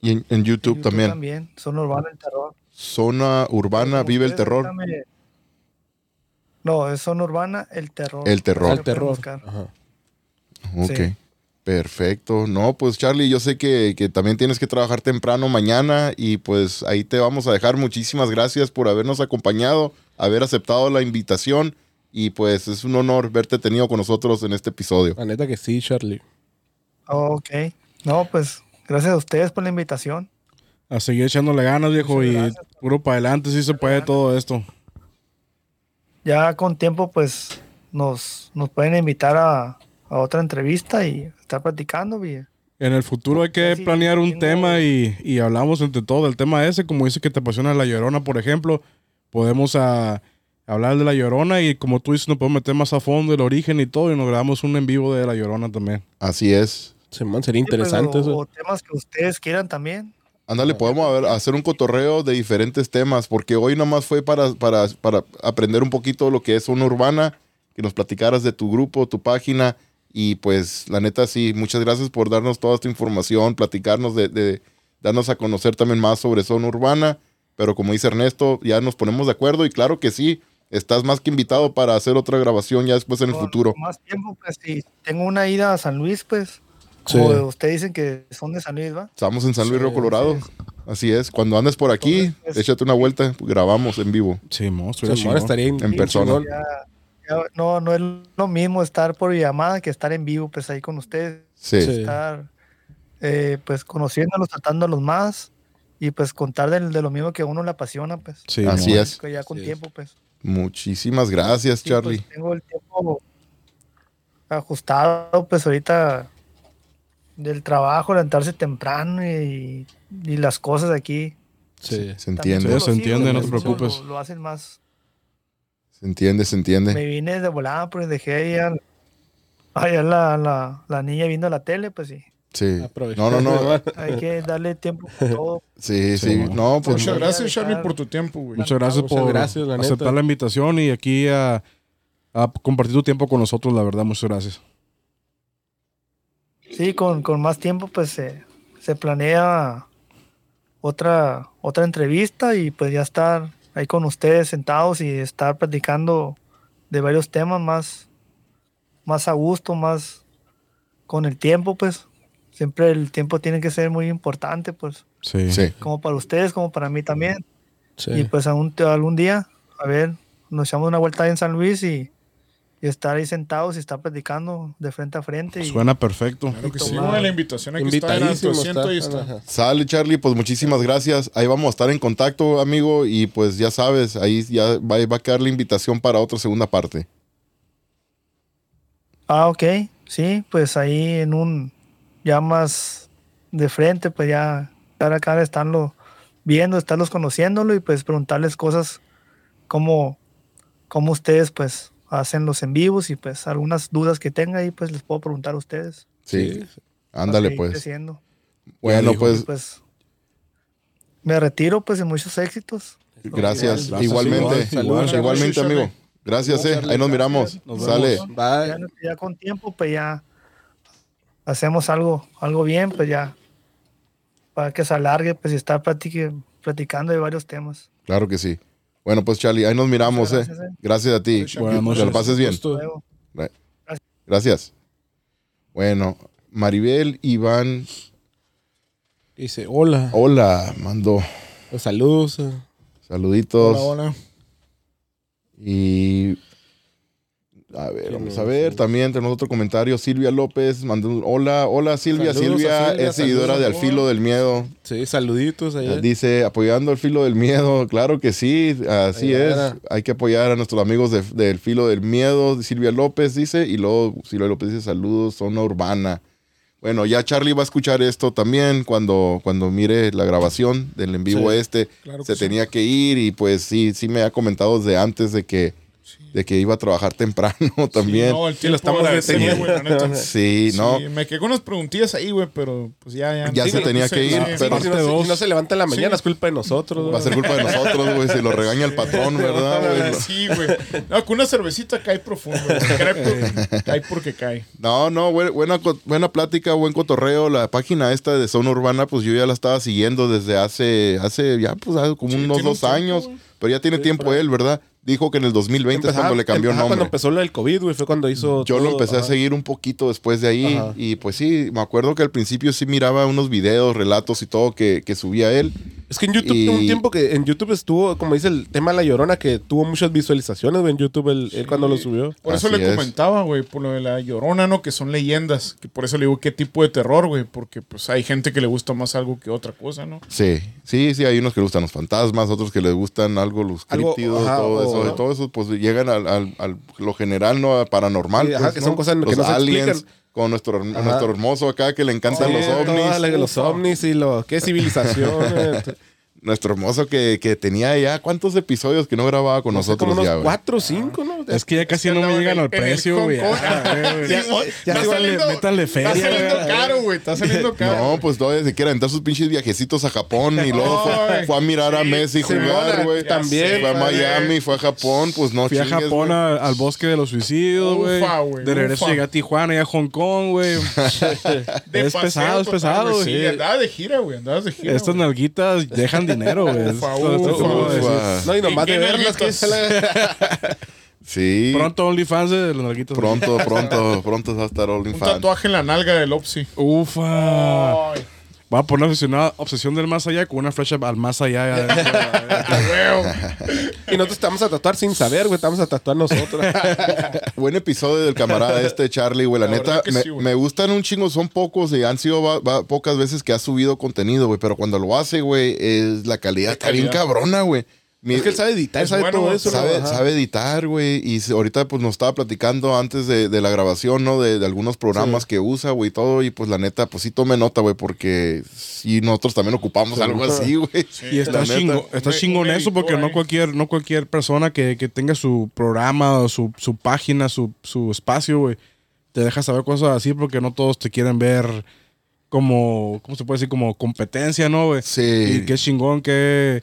y en, en YouTube, también. también. Son Urbana el Terror. Zona Urbana, Vive el Terror. No, es Zona Urbana el Terror. El Terror. El terror. Ajá. Ok. Sí. Perfecto. No, pues Charlie, yo sé que, que también tienes que trabajar temprano mañana y pues ahí te vamos a dejar. Muchísimas gracias por habernos acompañado, haber aceptado la invitación y pues es un honor verte tenido con nosotros en este episodio. La neta que sí, Charlie. Ok. No, pues gracias a ustedes por la invitación. A seguir echándole ganas, viejo, y puro para adelante, sí se puede todo esto. Ya con tiempo, pues nos, nos pueden invitar a, a otra entrevista y estar platicando. y- En el futuro hay que Sí, planear un tengo- tema y, y hablamos entre todo del tema ese, como dice que te apasiona la llorona, por ejemplo, podemos a, hablar de la llorona y como tú dices, nos podemos meter más a fondo el origen y todo y nos grabamos un en vivo de la llorona también. Así es. Sería Sí, interesante eso. o temas que ustedes quieran también. Ándale, podemos ver- hacer un cotorreo de diferentes temas, porque hoy nomás fue para, para, para aprender un poquito lo que es una urbana, que nos platicaras de tu grupo, tu página, y pues la neta sí, muchas gracias por darnos toda esta información, platicarnos de, de darnos a conocer también más sobre zona urbana, pero como dice Ernesto, ya nos ponemos de acuerdo y claro que sí, estás más que invitado para hacer otra grabación ya después en el futuro. Más tiempo, pues si tengo una ida a San Luis, pues. Sí. Como ustedes dicen que son de San Luis, ¿va? Estamos en San Luis Sí, Río Colorado, así es, cuando andes por aquí, Entonces, pues, échate una vuelta, grabamos en vivo. Sí, monstruo. Estaría En persona. Ya, ya no, no es lo mismo estar por llamada que estar en vivo, pues ahí con ustedes. Sí. Estar eh, pues conociéndolos, tratándolos más y pues contar de, de lo mismo que a uno le apasiona, pues. Sí, Así es. Ya con Así tiempo, pues. muchísimas gracias, Sí, pues, Charlie. tengo el tiempo ajustado, pues ahorita del trabajo, levantarse temprano y, y las cosas aquí. Sí. Se entiende, se entiende, hijos, no te pues, preocupes. Lo, lo hacen más. se entiende, se entiende. Me vine de volada, pues dejé ahí a, allá la, la, la niña viendo la tele, pues sí. Sí. No, no, no. Hay que darle tiempo para todo. Sí, Sí. No, pues Muchas gracias, Charlie, por tu tiempo, güey. Muchas gracias Muchas por gracias, la neta. aceptar la invitación y aquí a, a compartir tu tiempo con nosotros, la verdad, muchas gracias. Sí, con, con más tiempo, pues se, se planea otra, otra entrevista y pues ya estar ahí con ustedes sentados y estar platicando de varios temas más, más a gusto, más con el tiempo, pues. Siempre el tiempo tiene que ser muy importante, pues, Sí. sí. como para ustedes, como para mí también. Sí. Y pues algún, algún día, a ver, nos echamos una vuelta ahí en San Luis y, y estar ahí sentados y estar platicando de frente a frente. Y, Suena perfecto. Claro que sí, güey, la invitación aquí está en asiento, está. Sale, Charlie, pues muchísimas gracias. Ahí vamos a estar en contacto, amigo, y pues ya sabes, ahí ya va, va a quedar la invitación para otra segunda parte. Ah, ok. Sí, pues ahí en un ya más de frente, pues ya cara a cara estarlo viendo, estarlos conociéndolo y pues preguntarles cosas como, como ustedes pues hacen los en vivos y pues algunas dudas que tenga ahí pues les puedo preguntar a ustedes. Sí. Ándale, pues. creciendo. Bueno, dijo. Pues, pues me retiro pues y muchos éxitos. gracias. Gracias, Igualmente. igual, Igualmente, igual. amigo. Gracias, eh. Ahí nos miramos. Nos Sale. Ya, Bye. ya con tiempo pues ya hacemos algo, algo bien pues ya para que se alargue pues y estar platique- platicando de varios temas. Claro que sí. Bueno, pues Charlie, ahí nos miramos, eh. Gracias, eh. Gracias a ti. Que lo pases bien. Gracias. Bueno, Maribel Iván, Dice, hola. hola, mandó Pues, saludos. eh. saluditos. Hola, hola. Y a ver, vamos a ver, también tenemos otro comentario. Silvia López mandó un hola, hola Silvia, Saludos Silvia, es seguidora de Al. Filo del Miedo. Sí, saluditos allá. Dice, apoyando al filo del miedo. Claro que sí, así es. era. Hay que apoyar a nuestros amigos de- del filo del miedo. Silvia López dice, y luego Silvia López dice, saludos, zona urbana. Bueno, ya Charlie va a escuchar esto también cuando, cuando mire la grabación del en vivo Sí, este. claro que se sí. tenía que ir y pues sí, sí me ha comentado desde antes de que, de que iba a trabajar temprano también. No, el Sí, lo tiempo estamos deteniendo. güey, la neta. Sí, no. Sí, me quedé con unas preguntillas ahí, güey, pero pues ya, ya. Ya Sí, se tenía sí, que ir, sí, pero- sí, si, no se, Parte si no se levanta en la mañana Sí. es culpa de nosotros. Va a ser culpa de nosotros, güey, si lo regaña el patrón, ¿verdad? güey? Sí, güey. No, con una cervecita cae profundo. güey. Cae, cae porque cae. No, no, bue- buena, buena plática, buen cotorreo. La página esta de Zona Urbana, pues yo ya la estaba siguiendo desde hace, hace ya, pues hace como Sí, unos dos tiempo, años. pero ya tiene tiempo él, ¿verdad? Dijo que en el 2020 es cuando le cambió el nombre. Cuando empezó lo del COVID, güey, fue cuando hizo. Yo lo empecé a seguir un poquito después de ahí. Ajá. Y pues sí, me acuerdo que al principio sí miraba unos videos, relatos y todo que, que subía él. Es que en YouTube, Y- un tiempo que en YouTube estuvo, como dice el tema de La Llorona, que tuvo muchas visualizaciones, güey, en YouTube, él, él cuando lo subió. Por eso Así le es. comentaba, güey, por lo de la llorona, ¿no? Que son leyendas. Que por eso le digo qué tipo de terror, güey. Porque pues hay gente que le gusta más algo que otra cosa, ¿no? Sí, sí, sí, hay unos que les gustan los fantasmas, otros que les gustan algo los Algo, críptidos, ajá, todo o- eso. Y todo eso, pues llegan al, al- al- lo general, ¿no? Paranormal. Sí, ajá, pues, que ¿no? son cosas que los no se aliens, explican. con nuestro, Ajá. nuestro hermoso acá que le encantan Sí, los ovnis. los ovnis y lo. ¿Qué civilización? Nuestro hermoso que, que tenía ya cuántos episodios que no grababa con No sé, nosotros como unos ya, güey. cuatro o cinco, ¿no? Es que ya casi no me andaba llegan al precio, güey. Sí, Ya- oye, Ya está métanle, saliendo- feria, caro, güey. Está saliendo caro. No, pues todavía se quiere aventar sus pinches viajecitos a Japón y luego fue, fue a mirar a sí, Messi Simona, jugar, güey. también, Fue a. Miami, fue a Japón, pues no Fui a Japón a- al bosque de los suicidios, güey. De regreso llegué a Tijuana y a Hong Kong, güey. De es pesado, es pesado, güey. Sí, andabas de gira, güey. Andabas de gira. Estas nalguitas dejan dinero, güey. Ufa. No, y nomás ¿Y de verlas que nalguitas? se la... Sí. Pronto OnlyFans de las nalguitas. Pronto, pronto, pronto va a estar Un OnlyFans. tatuaje en la nalga del Opsi. Ufa. Ay, Va a poner obsesionada- obsesión del más allá con una flecha al más allá. Y nosotros te vamos a tatuar sin saber, güey. Te vamos a tatuar nosotros. Buen episodio del camarada este Charlie, güey. La, La neta, me, sí, güey. me gustan un chingo, son pocos y han sido va- va- pocas veces que ha subido contenido, güey. Pero cuando lo hace, güey, es la calidad está bien cabrona, güey. Mi- es que él sabe editar, sabe bueno, todo eso. sabe, sabe editar, güey. Y ahorita, pues, nos estaba platicando antes de, de la grabación, ¿no? De, de algunos programas que usa, güey, y todo. Y pues, la neta, pues sí tome nota, güey, porque sí, nosotros también ocupamos algo así, güey. Y está, chingo, está chingón eso porque no cualquier, no cualquier persona que, que tenga su programa o su, su página, su, su espacio, güey, te deja saber cosas así porque no todos te quieren ver como, ¿cómo se puede decir? Como competencia, ¿no, güey? Sí. Y qué chingón, qué...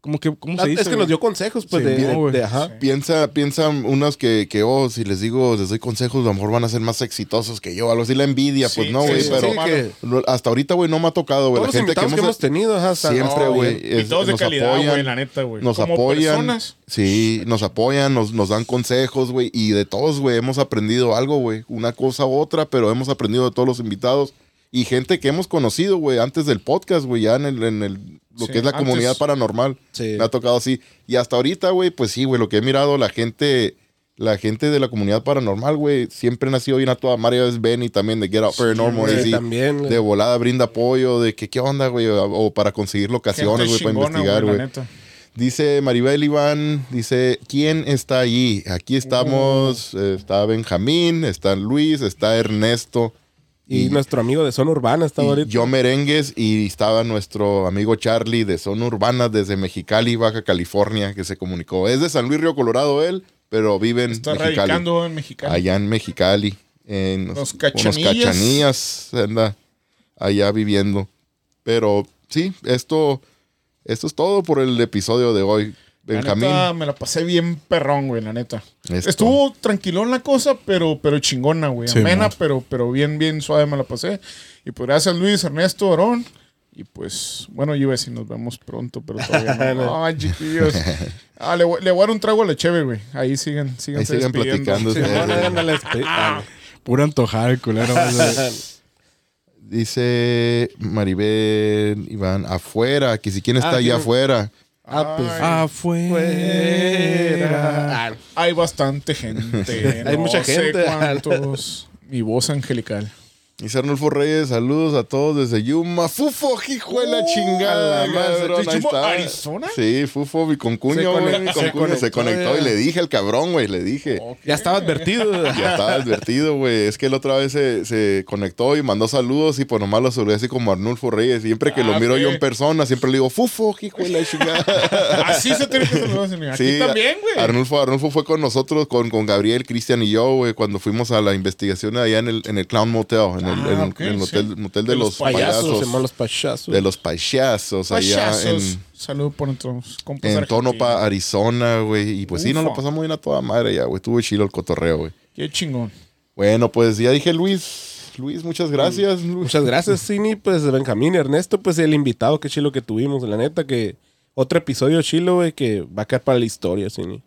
¿Cómo, que, cómo Ah, se dice? es que güey? nos dio consejos, pues, Sí, de, no, de- ajá. Piensa, piensan unos que, que, oh, si les digo, les doy consejos, a lo mejor van a ser más exitosos que yo. Algo así la envidia, pues Sí, no, sí, güey. sí, pero sí, que- hasta ahorita, güey, no me ha tocado, güey. Todos La los gente que hemos, tenido, ajá, hasta- siempre, no, güey. Y es- todos de nos calidad, apoyan, güey, la neta, güey. Nos Como apoyan. personas. Sí, nos apoyan, nos, nos dan consejos, güey. Y de todos, güey, hemos aprendido algo, güey. Una cosa u otra, pero hemos aprendido de todos los invitados. Y gente que hemos conocido, güey, antes del podcast, güey, ya en, el, en el, lo Sí, que es la antes. comunidad paranormal. Sí. Me ha tocado así. Y hasta ahorita, güey, pues sí, güey, lo que he mirado, la gente, la gente de la comunidad paranormal, güey, siempre han sido bien a toda María es Benny también de Get Out Paranormal. sí, también, de volada brinda apoyo, de que qué onda, güey, o, para conseguir locaciones, güey, para investigar, güey. Dice Maribel Iván, dice, ¿quién está allí? Aquí estamos, eh, está Benjamín, está Luis, está Ernesto. Y, nuestro amigo de Zona Urbana está y ahorita. yo merengues y estaba nuestro amigo Charlie de Zona Urbana desde Mexicali, Baja California, que se comunicó. Es de San Luis Río Colorado él, pero vive en Está Mexicali. radicando en Mexicali. Allá en Mexicali. En Los unos Cachanillas. cachanillas anda allá viviendo. Pero sí, esto, esto es todo por el episodio de hoy. La Benjamín. neta, me la pasé bien perrón, güey, la neta. Esto. Estuvo tranquilón la cosa, pero, pero chingona, güey. Sí, Amena, man. pero, pero bien, bien suave me la pasé. Y pues gracias Luis, Ernesto, Aarón. Y pues, bueno, yo iba a decir nos vemos pronto, pero todavía no. Ay, chiquillos. Ah, le, le voy a dar un trago a la cheve, güey. Ahí siguen, siguen, Ahí siguen platicando. Sí, este, ah, Pura antojada el culero. Dice Maribel Iván, afuera, que si quién está Ah, allá sí. afuera. Ah, pues, Afuera. Hay bastante gente. Hay no mucha sé gente. cuántos. Mi voz angelical. Dice Arnulfo Reyes, saludos a todos desde Yuma. Fufo, hijo de la Uh, chingada. madre. cabrón, ¿De ahí Yuma, está. Arizona? Sí, Fufo, mi concuño, Se güey, conectó- mi se concuño se conectó conectó y le dije al cabrón, güey, le dije. Ya estaba advertido. Ya estaba advertido, güey. Es que la otra vez se, se conectó y mandó saludos y pues nomás lo saludé así como Arnulfo Reyes. Siempre que lo Ah, miro yo en persona, siempre le digo, Fufo, hijo de la chingada. Así se tiene que saludar, señor. Aquí Sí, también, güey. Arnulfo, Arnulfo fue con nosotros, con, con Gabriel, Cristian y yo, güey, cuando fuimos a la investigación allá en el, en el Clown Motel, en el, Ah, en el- ok, en el hotel, sí. motel de, De los, los payasos. Payasos. de los payasos, allá en, Saludos por nuestros compas en. Tonopah, Arizona, güey. Y pues sí, nos lo pasamos bien a toda madre ya, güey. Estuvo chido el cotorreo, güey. Qué chingón. Bueno, pues ya dije Luis. Luis, muchas gracias. Luis. Muchas gracias, Cini. Pues Benjamín y Ernesto, pues el invitado, qué chilo que tuvimos. La neta, que otro episodio chilo, güey, que va a quedar para la historia, Cini.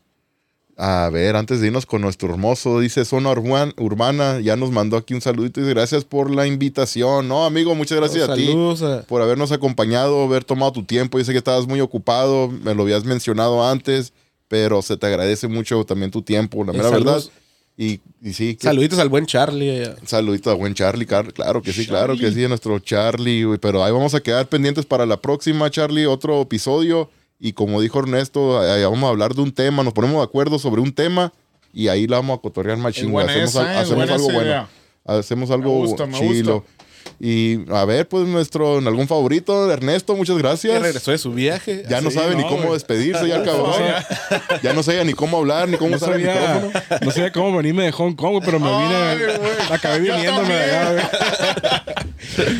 A ver, antes de irnos con nuestro hermoso, dice Zona Urban- Urbana, ya nos mandó aquí un saludito y dice, gracias por la invitación. No, amigo, muchas gracias a ti a- por habernos acompañado, haber tomado tu tiempo. Yo sé que estabas muy ocupado, me lo habías mencionado antes, pero se te agradece mucho también tu tiempo, la Eh, mera verdad. Y, y sí, que- Saluditos al buen Charlie. allá. Saludito a buen Charlie, claro que sí, claro que sí, nuestro Charlie, pero ahí vamos a quedar pendientes para la próxima, Charlie, otro episodio. Y como dijo Ernesto, vamos a hablar de un tema, nos ponemos de acuerdo sobre un tema y ahí la vamos a cotorrear más chingo. Hacemos, esa, buena algo bueno. idea. Hacemos algo gusta, me chilo. gusta. Y a ver, pues nuestro, en algún favorito, Ernesto, muchas gracias. regresó de su viaje. Ya no sabe ni cómo despedirse, ya el cabrón. ya no sabía ni cómo hablar, ni cómo No usar el micrófono. sabía, no sabía cómo venirme de Hong Kong, pero me vine, Ay, acabé viniéndome de allá.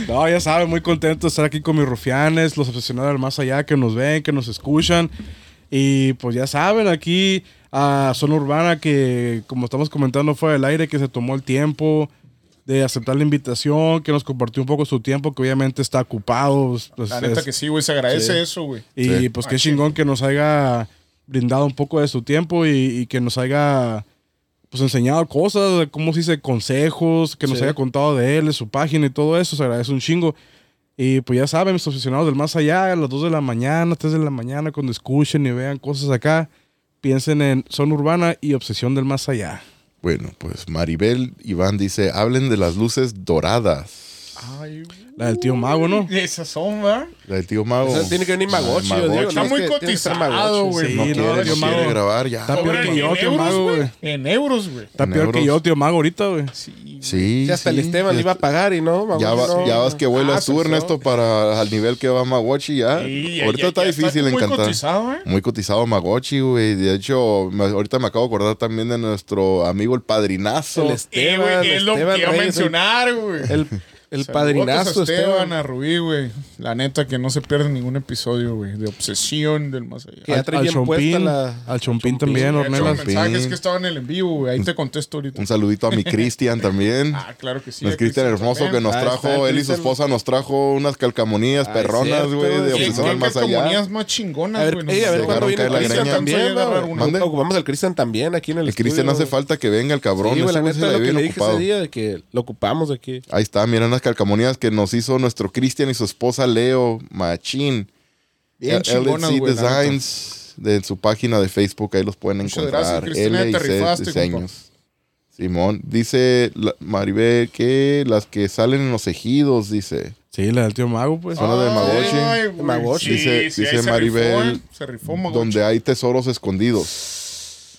No, ya saben, muy contento de estar aquí con mis rufianes, los obsesionados del más allá que nos ven, que nos escuchan. Y pues ya saben, aquí a Zona Urbana, que como estamos comentando fue del aire, que se tomó el tiempo de aceptar la invitación, que nos compartió un poco su tiempo, que obviamente está ocupado. pues, La neta es- que sí, güey. Se agradece Sí. eso, güey. y Sí. pues qué Machín. chingón que nos haya brindado un poco de su tiempo y, y que nos haya pues enseñado cosas, cómo se dice, consejos, que nos Sí. haya contado de él, de su página y todo eso, se agradece un chingo. Y pues ya saben, mis aficionados del más allá, a las 2 de la mañana, 3 de la mañana, cuando escuchen y vean cosas acá, piensen en Zona Urbana y Obsesión del Más Allá. Bueno, pues Maribel Iván dice, hablen de las luces doradas. Ay, La del tío Mago, ¿no? Esas son, ¿verdad? La del tío Mago. O sea, tiene que venir Magochi, yo digo, Está muy cotizado, güey. sí, no no, quiere, tío Mago. grabar ya. Está peor que yo, en tío euros, Mago, güey. En euros, güey. Está peor que yo, tío Mago, ahorita, güey. Sí. Sí, Sí, hasta el. Esteban le iba a pagar y no, Magochi Ya, va- no. ya vas que vuelas Ah, tú, pues, Ernesto, para al nivel que va Magochi ya. Ahorita ya- está ya difícil muy encantar. cotizado, ¿eh? Muy cotizado Magochi, güey. De hecho, me- ahorita me acabo de acordar también de nuestro amigo el padrino. El Eh, Esteban, güey, es lo que iba a mencionar, güey. El, el Saludotes padrinazo a Esteban, Esteban. a Rubí, güey. La neta que no se pierde ningún episodio, güey. De obsesión del más allá. Que ya trae bien puesta la... al Chompín también, ha hecho Ornelas. mensajes que estaban en el en vivo, güey. Ahí te contesto ahorita. Un saludito a mi Cristian también. Ah, claro que sí. Nuestro Cristian hermoso que nos Ah, trajo, está, él y su esposa nos trajo unas calcamonías Ah, perronas, güey, de güey. ¿Qué, obsesión al más allá. calcamonías más chingonas, A ver, güey? ey, a ver cuándo dejaron viene el la Cristian greña. también. A. Ocupamos al Cristian también aquí en el El Cristian hace falta que venga el cabrón. Sí, la neta lo que le dije ese día de que lo ocupamos aquí. Ahí está, miren las calcamonías que nos hizo nuestro Cristian y su esposa Leo Machín. Bien güey, neta. Designs de su página de Facebook, ahí los pueden Muchas encontrar. gracias, Cristina, te LIC rifaste, Diseños. Simón, dice Maribel que las que salen en los ejidos, dice. Sí, la del tío Mago, pues. Son las de Magochi. Ay, güey, Magochi. sí, Dice- sí, dice se Maribel, rifó. Se rifó Magochi. Donde hay tesoros escondidos.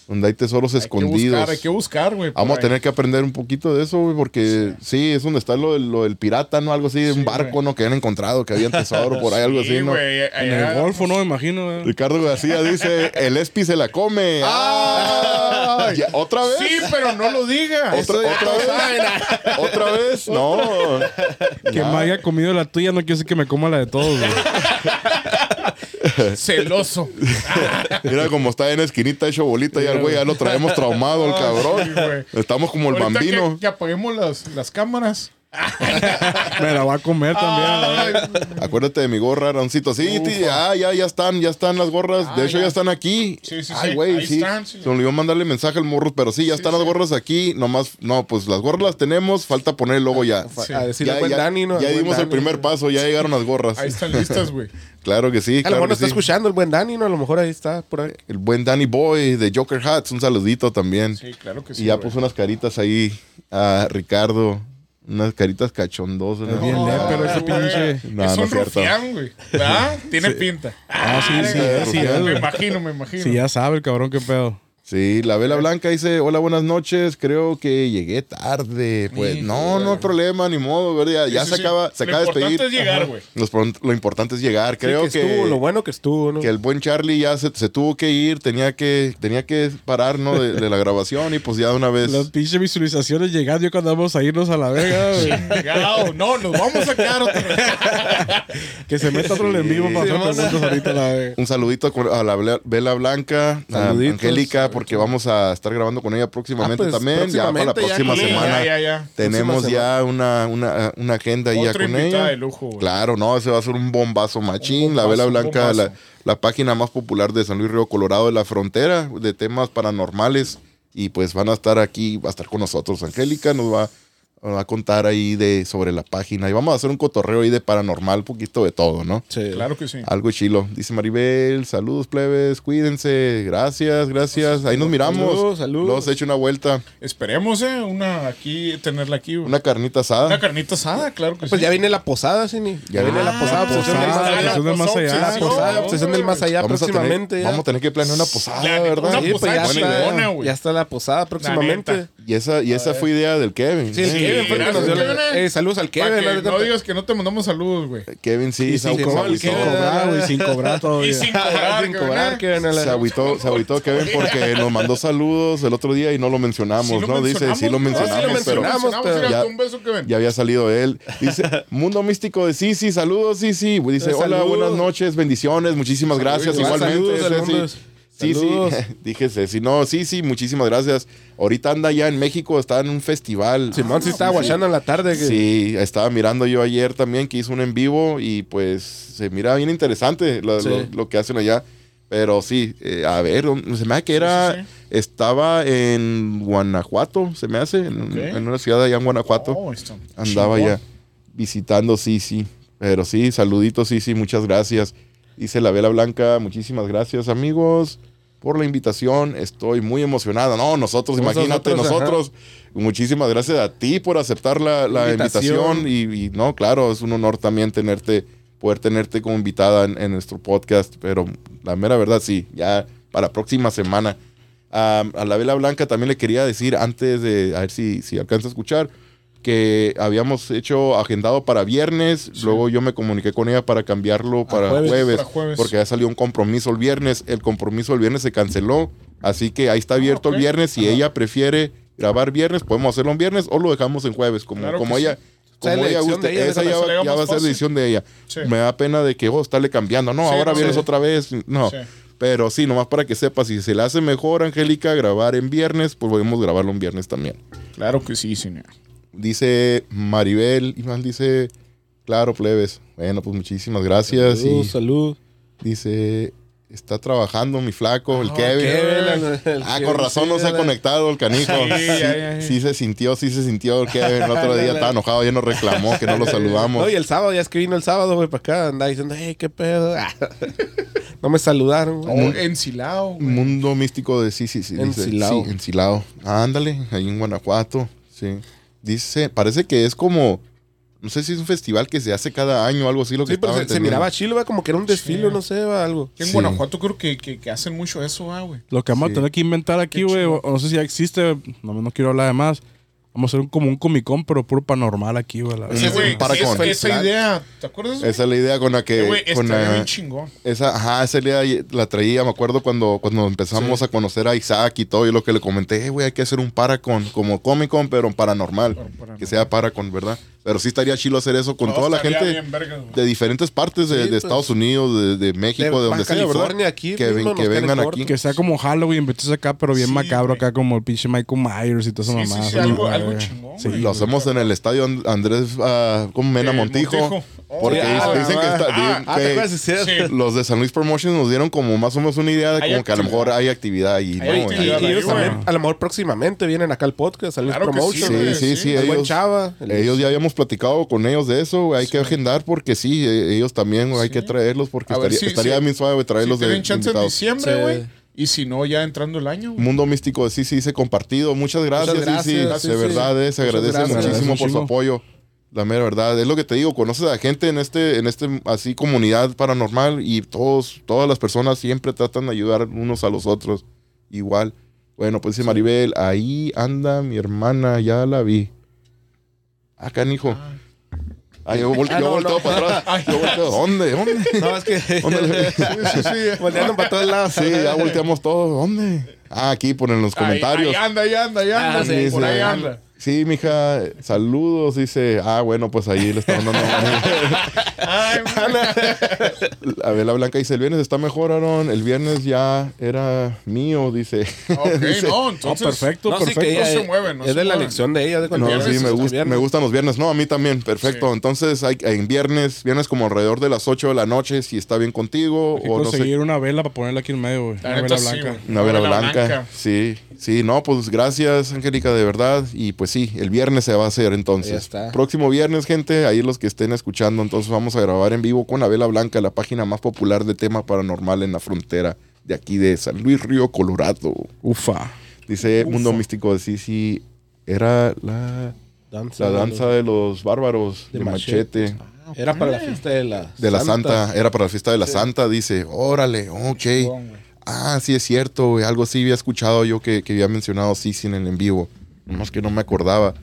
Donde hay tesoros Hay que escondidos. buscar, hay que buscar, güey. Vamos a tener que aprender un poquito de eso, güey, porque sí. es donde está lo, del- lo del pirata, ¿no? Algo así, de un barco. ¿no? Que habían encontrado, que había tesoro por ahí, algo Sí, así, ¿no? güey, En allá- el Golfo, ¿no? Me imagino. eh. Ricardo García dice, el espi se la come. ¡Ah! Ya, ¿Otra vez? Sí, pero no lo diga. ¿Otra, otra vez? ¿Otra vez? No. Que me haya comido la tuya no quiere decir que me coma la de todos, güey. Celoso. Mira cómo está en la esquinita hecho bolita y al güey ya lo traemos traumado, el cabrón. Estamos como el Ahorita bambino. Que, que apaguemos las, las cámaras. Me la va a comer también. Acuérdate de mi gorra, Rancito. Sí, Ufa. tí, ah, ya, ya están, ya están las gorras. Ah, de hecho, ya. ya. están aquí. Sí, sí, Ay, sí. güey, Ahí sí. están, sí. Se me olvidó mandarle mensaje al morro, pero sí, ya Sí, están sí. las gorras aquí. Nomás, no, pues las gorras las tenemos. Falta poner el logo ya. Sí. A decirle Ya, al buen ya- Dani, ¿no? ya dimos el primer paso, ya llegaron las gorras. Ahí están listas, güey. Claro que sí, A lo claro mejor no está sí. escuchando el buen Dani, ¿no? A lo mejor ahí está, por ahí. El buen Danny Boy de Joker Hats, un saludito también. Sí, claro que sí. y ya güey. puso unas caritas ahí a Ricardo. Unas caritas cachondosas. Es bien ¿no? lépero ese güey. pinche. No, es no un cierto. rufián, güey. ¿Verdad? Tiene pinta. Ah, sí, sí, Ay, sí, Me imagino, me imagino. Sí, ya sabe el cabrón qué pedo. Sí, la vela blanca dice, hola, buenas noches, creo que llegué tarde. Pues Sí, no, no hay problema, ni modo, ¿verdad? Ya, ya Sí, se sí, acaba, sí. se Lo acaba de despedir. importante es llegar, Lo importante es llegar. Creo Sí, que, estuvo, lo bueno que estuvo, ¿no? que el buen Charlie ya se, se tuvo que ir, tenía que, tenía que parar, ¿no? De, de la grabación y pues ya de una vez. Las pinches visualizaciones llegando yo cuando vamos a irnos a la vega, güey. No, nos vamos a quedar otra vez. Que se meta otro en vivo para hacer preguntas ahorita a la vega. Un saludito a la vela- blanca, a. Angélica, porque vamos a estar grabando con ella próximamente Ah, pues, también. Ya para la ya próxima semana. Ya, ya, ya. Tenemos Próxima ya una, una, una agenda ahí ya Otra con ella. de lujo, güey. Claro, no, ese va a ser un bombazo machín. Un la Vela Blanca, la, la página más popular de San Luis Río Colorado de la frontera, de temas paranormales. Y pues van a estar aquí, va a estar con nosotros. Angélica nos va, va a contar ahí de, sobre la página. Y vamos a hacer un cotorreo ahí de paranormal, un poquito de todo, ¿no? Sí. Claro que sí. Algo chilo. Dice Maribel, saludos plebes, cuídense. Gracias, gracias. Ahí nos miramos. Saludos, saludos. Los he hecho una vuelta. Esperemos, ¿eh? Una aquí, tenerla aquí. güey. Una carnita asada. Una carnita asada, claro que Pues sí. ya viene la posada, Cini. Ya, Ya viene la posada, obsesión del más posada, allá. obsesión del más allá. La posada, obsesión del más allá Vamos a, tener, próximamente. ya. vamos a tener que planear una posada, La- ¿verdad? una Sí, pues posada ya buena está, ya está la posada próximamente. Y esa, y esa fue idea del Kevin. Sí, Sí. Kevin fue el que nos dio la- Kevin. Eh, saludos al Kevin. que la neta. no digas que no te mandamos saludos, güey. Kevin sí, Y se, sin cobrar. Kevin. Güey, sin cobrar Y todavía. sin cobrar, Sin cobrar. Kevin. a la- Se agüitó, se agüitó Kevin porque nos mandó saludos el otro día y no lo mencionamos, Sí lo ¿no? Dice, mencionamos, sí lo mencionamos, sí lo pero mencionamos, pero mira, ya- Un beso, Kevin. ya había salido él. Dice, Mundo Místico de Sisi, saludos Sisi. Dice, Eh, hola, saludos. buenas noches, bendiciones, muchísimas gracias. Igual, Igualmente, saludos Ceci. Sí, sí, Saludos. dije Ceci. No, sí, sí, muchísimas gracias. Ahorita anda ya en México, está en un festival. Simón sí estaba guachando en la tarde. que- Sí, estaba mirando yo ayer también que hizo un en vivo y pues se mira bien interesante lo, Sí. lo- lo que hacen allá. Pero sí, eh, a ver, se me hace que era, sí, sí. estaba en Guanajuato, se me hace, en, una ciudad allá en Guanajuato. Oh, Andaba ya visitando, sí, sí. Pero sí, saluditos, sí, sí, muchas gracias. Dice la Vela Blanca, muchísimas gracias amigos por la invitación. Estoy muy emocionada. No, nosotros, Somos imagínate, nosotros, nosotros. Muchísimas gracias a ti por aceptar la, la Invitación. invitación. Y, y no, claro, es un honor también tenerte, poder tenerte como invitada en, en nuestro podcast. Pero la mera verdad, sí, ya para la próxima semana. Ah, a la Vela Blanca también le quería decir antes de, a ver si, si alcanza a escuchar, que habíamos hecho agendado para viernes, luego yo me comuniqué con ella para cambiarlo para jueves. jueves, Para jueves. porque ya salió un compromiso el viernes, el compromiso el viernes se canceló, así que ahí está abierto ok. el viernes, si ella prefiere grabar viernes, podemos hacerlo en viernes o lo dejamos en jueves, como, Claro como ella... sí. Como la ella guste, ella, esa ya, va- haga ya va a ser decisión de ella. Sí. Me da pena de que, oh, estarle cambiando. No, Sí, ahora no, vienes sí. otra vez. No. Pero sí, nomás para que sepas, si se le hace mejor, Angélica, grabar en viernes, pues podemos grabarlo en viernes también. Claro que sí, señor. Dice Maribel, Iván dice, claro, plebes. Bueno, pues muchísimas gracias. Salud, y salud. dice, está trabajando mi flaco, el Ah, Kevin. Kevin, el Ah, Kevin, con razón sí, no se ha conectado el canijo. Sí, Sí, sí se sintió, sí se sintió el Kevin. El otro día estaba enojado, ya nos reclamó que no lo saludamos. No, y el sábado, ya es que vino el sábado, güey, para acá, andaba diciendo, hey, qué pedo. No me saludaron. güey. Oh, ensilado, güey. Mundo místico de sí, sí, sí. dice- Encilao. sí, Encilao. Ándale, ahí en Guanajuato. Sí. Dice, parece que es como, no sé si es un festival que se hace cada año o algo así lo que Sí, pero se, se miraba chilo, güey, como que era un desfile, Sí. no sé, va, algo. En Sí. Guanajuato creo que, que, que hacen mucho eso, ah, güey. Lo que vamos Sí. a tener que inventar aquí, güey, no sé si ya existe, no, no quiero hablar de más. Vamos a hacer un- como un Comic Con, pero puro paranormal aquí, güey. Ese, güey, para es- con- esa idea, ¿te acuerdas? güey? Esa es la idea con la que... Güey, con la- bien chingón. Esa, ajá, esa idea la traía, me acuerdo cuando, cuando empezamos a conocer a Isaac y todo, y lo que le comenté, "Eh, güey, hay que hacer un Paracon, como Comic Con, pero paranormal, Pero paranormal. que sea Paracon, ¿verdad? Pero sí estaría chido hacer eso con No, toda la gente de diferentes partes de, Sí, de pues. Estados Unidos, de, de México, de, donde sea, aquí, que, ven- vengan aquí. Que sea como Halloween, metes acá, pero bien Sí, macabro acá, como el pinche Michael Myers y toda esa Sí, sí, mamada. sí, algo- algo chingón, Sí. Lo hacemos en el estadio And- Andrés ah, ¿cómo? Mena Eh, Montijo. Montijo. Porque Oh, dicen, ah, dicen que, ah, está- ah, dicen Ah, los de San Luis Promotions nos dieron como más o menos una idea de como que a lo mejor hay actividad y Hay no, Y, y actividad y- ahí, ellos también, a lo mejor próximamente vienen acá al podcast, al Claro que sí, Promotion. Sí, sí, sí. sí, El buen ellos, Chava. el- ellos ya habíamos platicado con ellos de eso, güey, hay que agendar porque sí, eh, ellos también güey, hay que traerlos porque A estaría, estaría bien suave traerlos de tienen chance en diciembre, Sí. güey. Y si no, ya entrando el año. güey. Mundo Místico de sí, sí, se compartido. Muchas gracias, Muchas sí, sí, gracias, de sí, verdad, eh, se agradece gracias. muchísimo por su apoyo. La mera verdad, es lo que te digo, conoces a gente en este, en este así comunidad paranormal y todos, todas las personas siempre tratan de ayudar unos a los otros. Igual. Bueno, pues dice Maribel, ahí anda mi hermana, ya la vi. Acá, hijo. Ah, yo, vol- Ah, yo volteo no. para atrás. Yo volteo, ¿dónde? ¿Dónde? No, es que. ¿Dónde? Sí, sí, sí. Volteando para todos lados. Sí, ya volteamos todos. ¿Dónde? Ah, aquí ponen los comentarios. Ahí, anda, ahí anda, ahí anda. Ah, sí, por ahí anda. Sí, mija, saludos. Dice, ah, bueno, pues ahí le estamos dando. Ay, güey. A ver, la Blanca dice, el viernes está mejor, Aaron. El viernes ya era mío, dice. Ok, Dice, no, No, entonces. perfecto, No, sí, perfecto. que ella No se es- mueve, no es se de la elección de ella. De No, sí, me, gust- me gustan los viernes. No, a mí también, perfecto. Sí. Entonces, hay, en viernes, viernes como alrededor de las 8 de la noche, si está bien contigo Hay que o no conseguir sé. una vela para ponerla aquí en medio, güey. La Una vela sí, blanca. güey. Una vela blanca. Sí, sí, no, pues gracias, Angélica, de verdad. Y pues sí, el viernes se va a hacer entonces. Ya está. Próximo viernes, gente, ahí los que estén escuchando, entonces vamos a grabar en vivo con la vela blanca, la página más popular de tema paranormal en la frontera de aquí de San Luis Río, Colorado. Ufa. Dice Ufa. Mundo Místico de Sisi, era la, Danza la de los- de los bárbaros de, de machete. machete. Era para la fiesta de la De la Santa, era para la fiesta de la Sí. Santa, dice, órale, ok. Güey. Ah, sí es cierto, güey. Algo así había escuchado yo que, que había mencionado Sisi en el en vivo. Nomás que no me acordaba.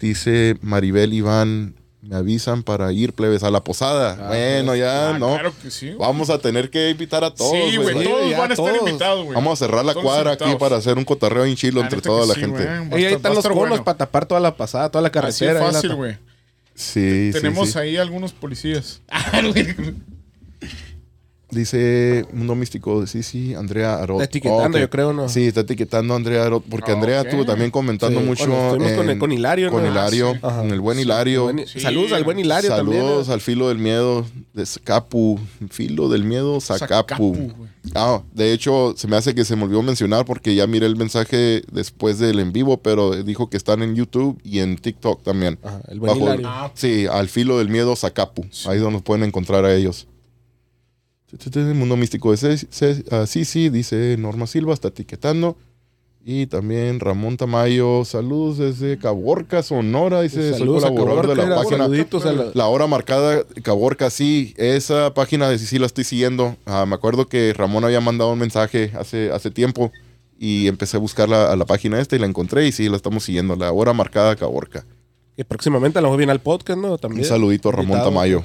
Dice Maribel Iván, me avisan para ir plebes a la posada. Ah, bueno, ya, Ah, ¿no? Claro que sí. güey. Vamos a tener que invitar a todos. Sí, güey. güey. Todos ya, van a estar todos. invitados, güey. Vamos a cerrar la Todos cuadra aquí para hacer un cotarreo en chilo entre toda la sí, gente. Y ahí están los conos bueno. para tapar toda la pasada, toda la Así es carretera. fácil, güey. Sí, sí, Tenemos sí. ahí algunos policías. Dice Mundo Místico, sí, sí, Andrea Arot. Está etiquetando, yo creo, ¿no? Sí, está etiquetando a Andrea Arot, porque Ah, Andrea ok. estuvo también comentando Sí, mucho. estuvimos con- en- con Hilario, Con ¿no? Hilario, Ah, sí. Con el buen Hilario. Buen- Sí. Saludos al buen Hilario también. Saludos ¿eh? al filo del miedo de Zacapu. Filo del miedo, Zacapu. Ah, de hecho, se me hace que se me olvidó mencionar porque ya miré el mensaje después del en vivo, pero dijo que están en YouTube y en TikTok también. Ajá, el buen Bajo- Hilario. Ah, Sí, al filo del miedo, Zacapu. Ahí es donde nos pueden encontrar a ellos. El mundo místico de Ce- ah, dice Norma Silva, está etiquetando. Y también Ramón Tamayo, saludos desde Caborca, Sonora, dice, soy Saludos a colaborador de la página. saluditos a la- La hora marcada, Caborca, sí, esa página de sí, sí la estoy siguiendo. Ah, me acuerdo que Ramón había mandado un mensaje hace, hace tiempo y empecé a buscarla a la página esta y la encontré y sí, la estamos siguiendo, la hora marcada Caborca. Que próximamente a lo mejor viene al podcast, ¿no? También. Un saludito a Ramón Invitado, Tamayo.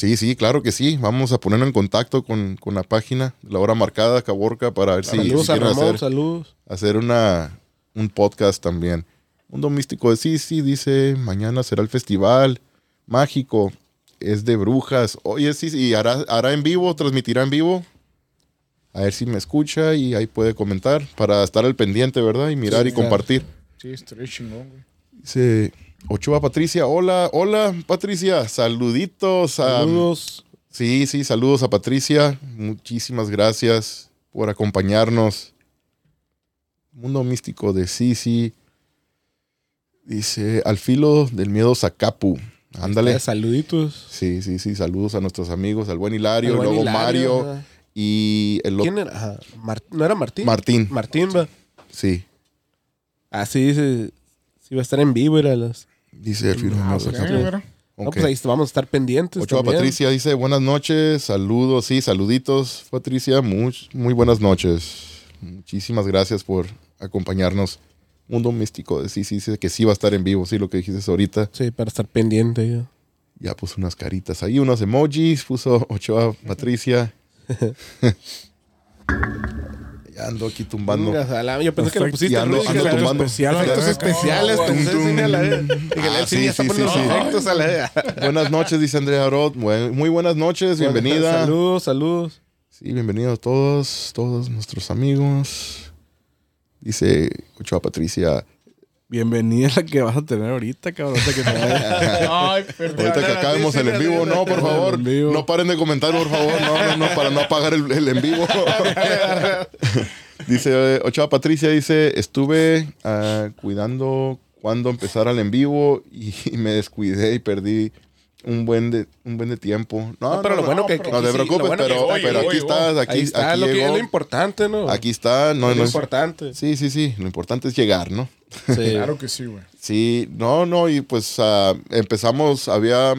Sí, sí, claro que sí. Vamos a ponernos en contacto con, con la página, la hora marcada, Caborca, para ver si, Saludos si quieren Ramón, hacer, saludos. hacer una, un podcast también. Mundo Místico de sí, sí, dice, mañana será el festival mágico, es de brujas. Oye, sí, sí, hará, hará en vivo, transmitirá en vivo. A ver si me escucha y ahí puede comentar para estar al pendiente, ¿verdad? Y mirar Sí, y compartir. Sí, chingón, güey. Dice Ochoa Patricia, hola, hola Patricia, saluditos a... Saludos. Sí, sí, saludos a Patricia. Muchísimas gracias por acompañarnos. Mundo místico de Sisi. Dice, al filo del miedo Zacapu. Ándale. Saluditos. Sí, sí, sí, saludos a nuestros amigos, al buen Hilario, buen luego Hilario, Mario. y el ¿Quién era? Ajá, ¿No era Martín? Martín. Martín, va. Sí, Ah, sí, sí. Sí, va a estar en vivo, era las. Dice Alfiro. Ah, no, ok, no, mira. No, pues ahí vamos a estar pendientes. Ochoa también. Patricia dice, buenas noches, saludos, sí, saluditos, Patricia, muy, muy buenas noches. Muchísimas gracias por acompañarnos. Mundo Místico, sí, sí, sí, que sí va a estar en vivo, sí, lo que dijiste ahorita. Sí, para estar pendiente. ya. Ya puso unas caritas ahí, unos emojis, puso Ochoa Patricia. ando aquí tumbando. Yo pensé que le pusiste Y ando- ando tumbando. especial, Efectos especiales. Ah, él sí, sí, ya está sí, poniendo sí, los sí. efectos a la- Buenas noches, dice Andrea Arot. Buen- Muy buenas noches, bienvenida. Saludos, saludos. Sí, bienvenidos todos, todos nuestros amigos. Dice Ochoa Patricia. Bienvenida a la que vas a tener ahorita, cabrón. ahorita que te. Ay, perdón. Ahorita que acabemos el en vivo, no, por favor. No paren de comentar, por favor. No, no, no, para no apagar el, el en vivo. dice eh, Ochoa Patricia, dice, estuve ah, cuidando cuando empezara el en vivo y, y me descuidé y perdí un buen de, un buen de tiempo. No, No, pero no, lo bueno no, que- no que te lo preocupes, bueno que pero, pero aquí estás, aquí, Ahí está, aquí lo, que, lo importante, ¿no? Aquí está, no, lo no es- importante. Sí, sí, sí. Lo importante es llegar, ¿no? Sí. Claro que sí, güey. Sí, no, no, y pues ah, empezamos, había,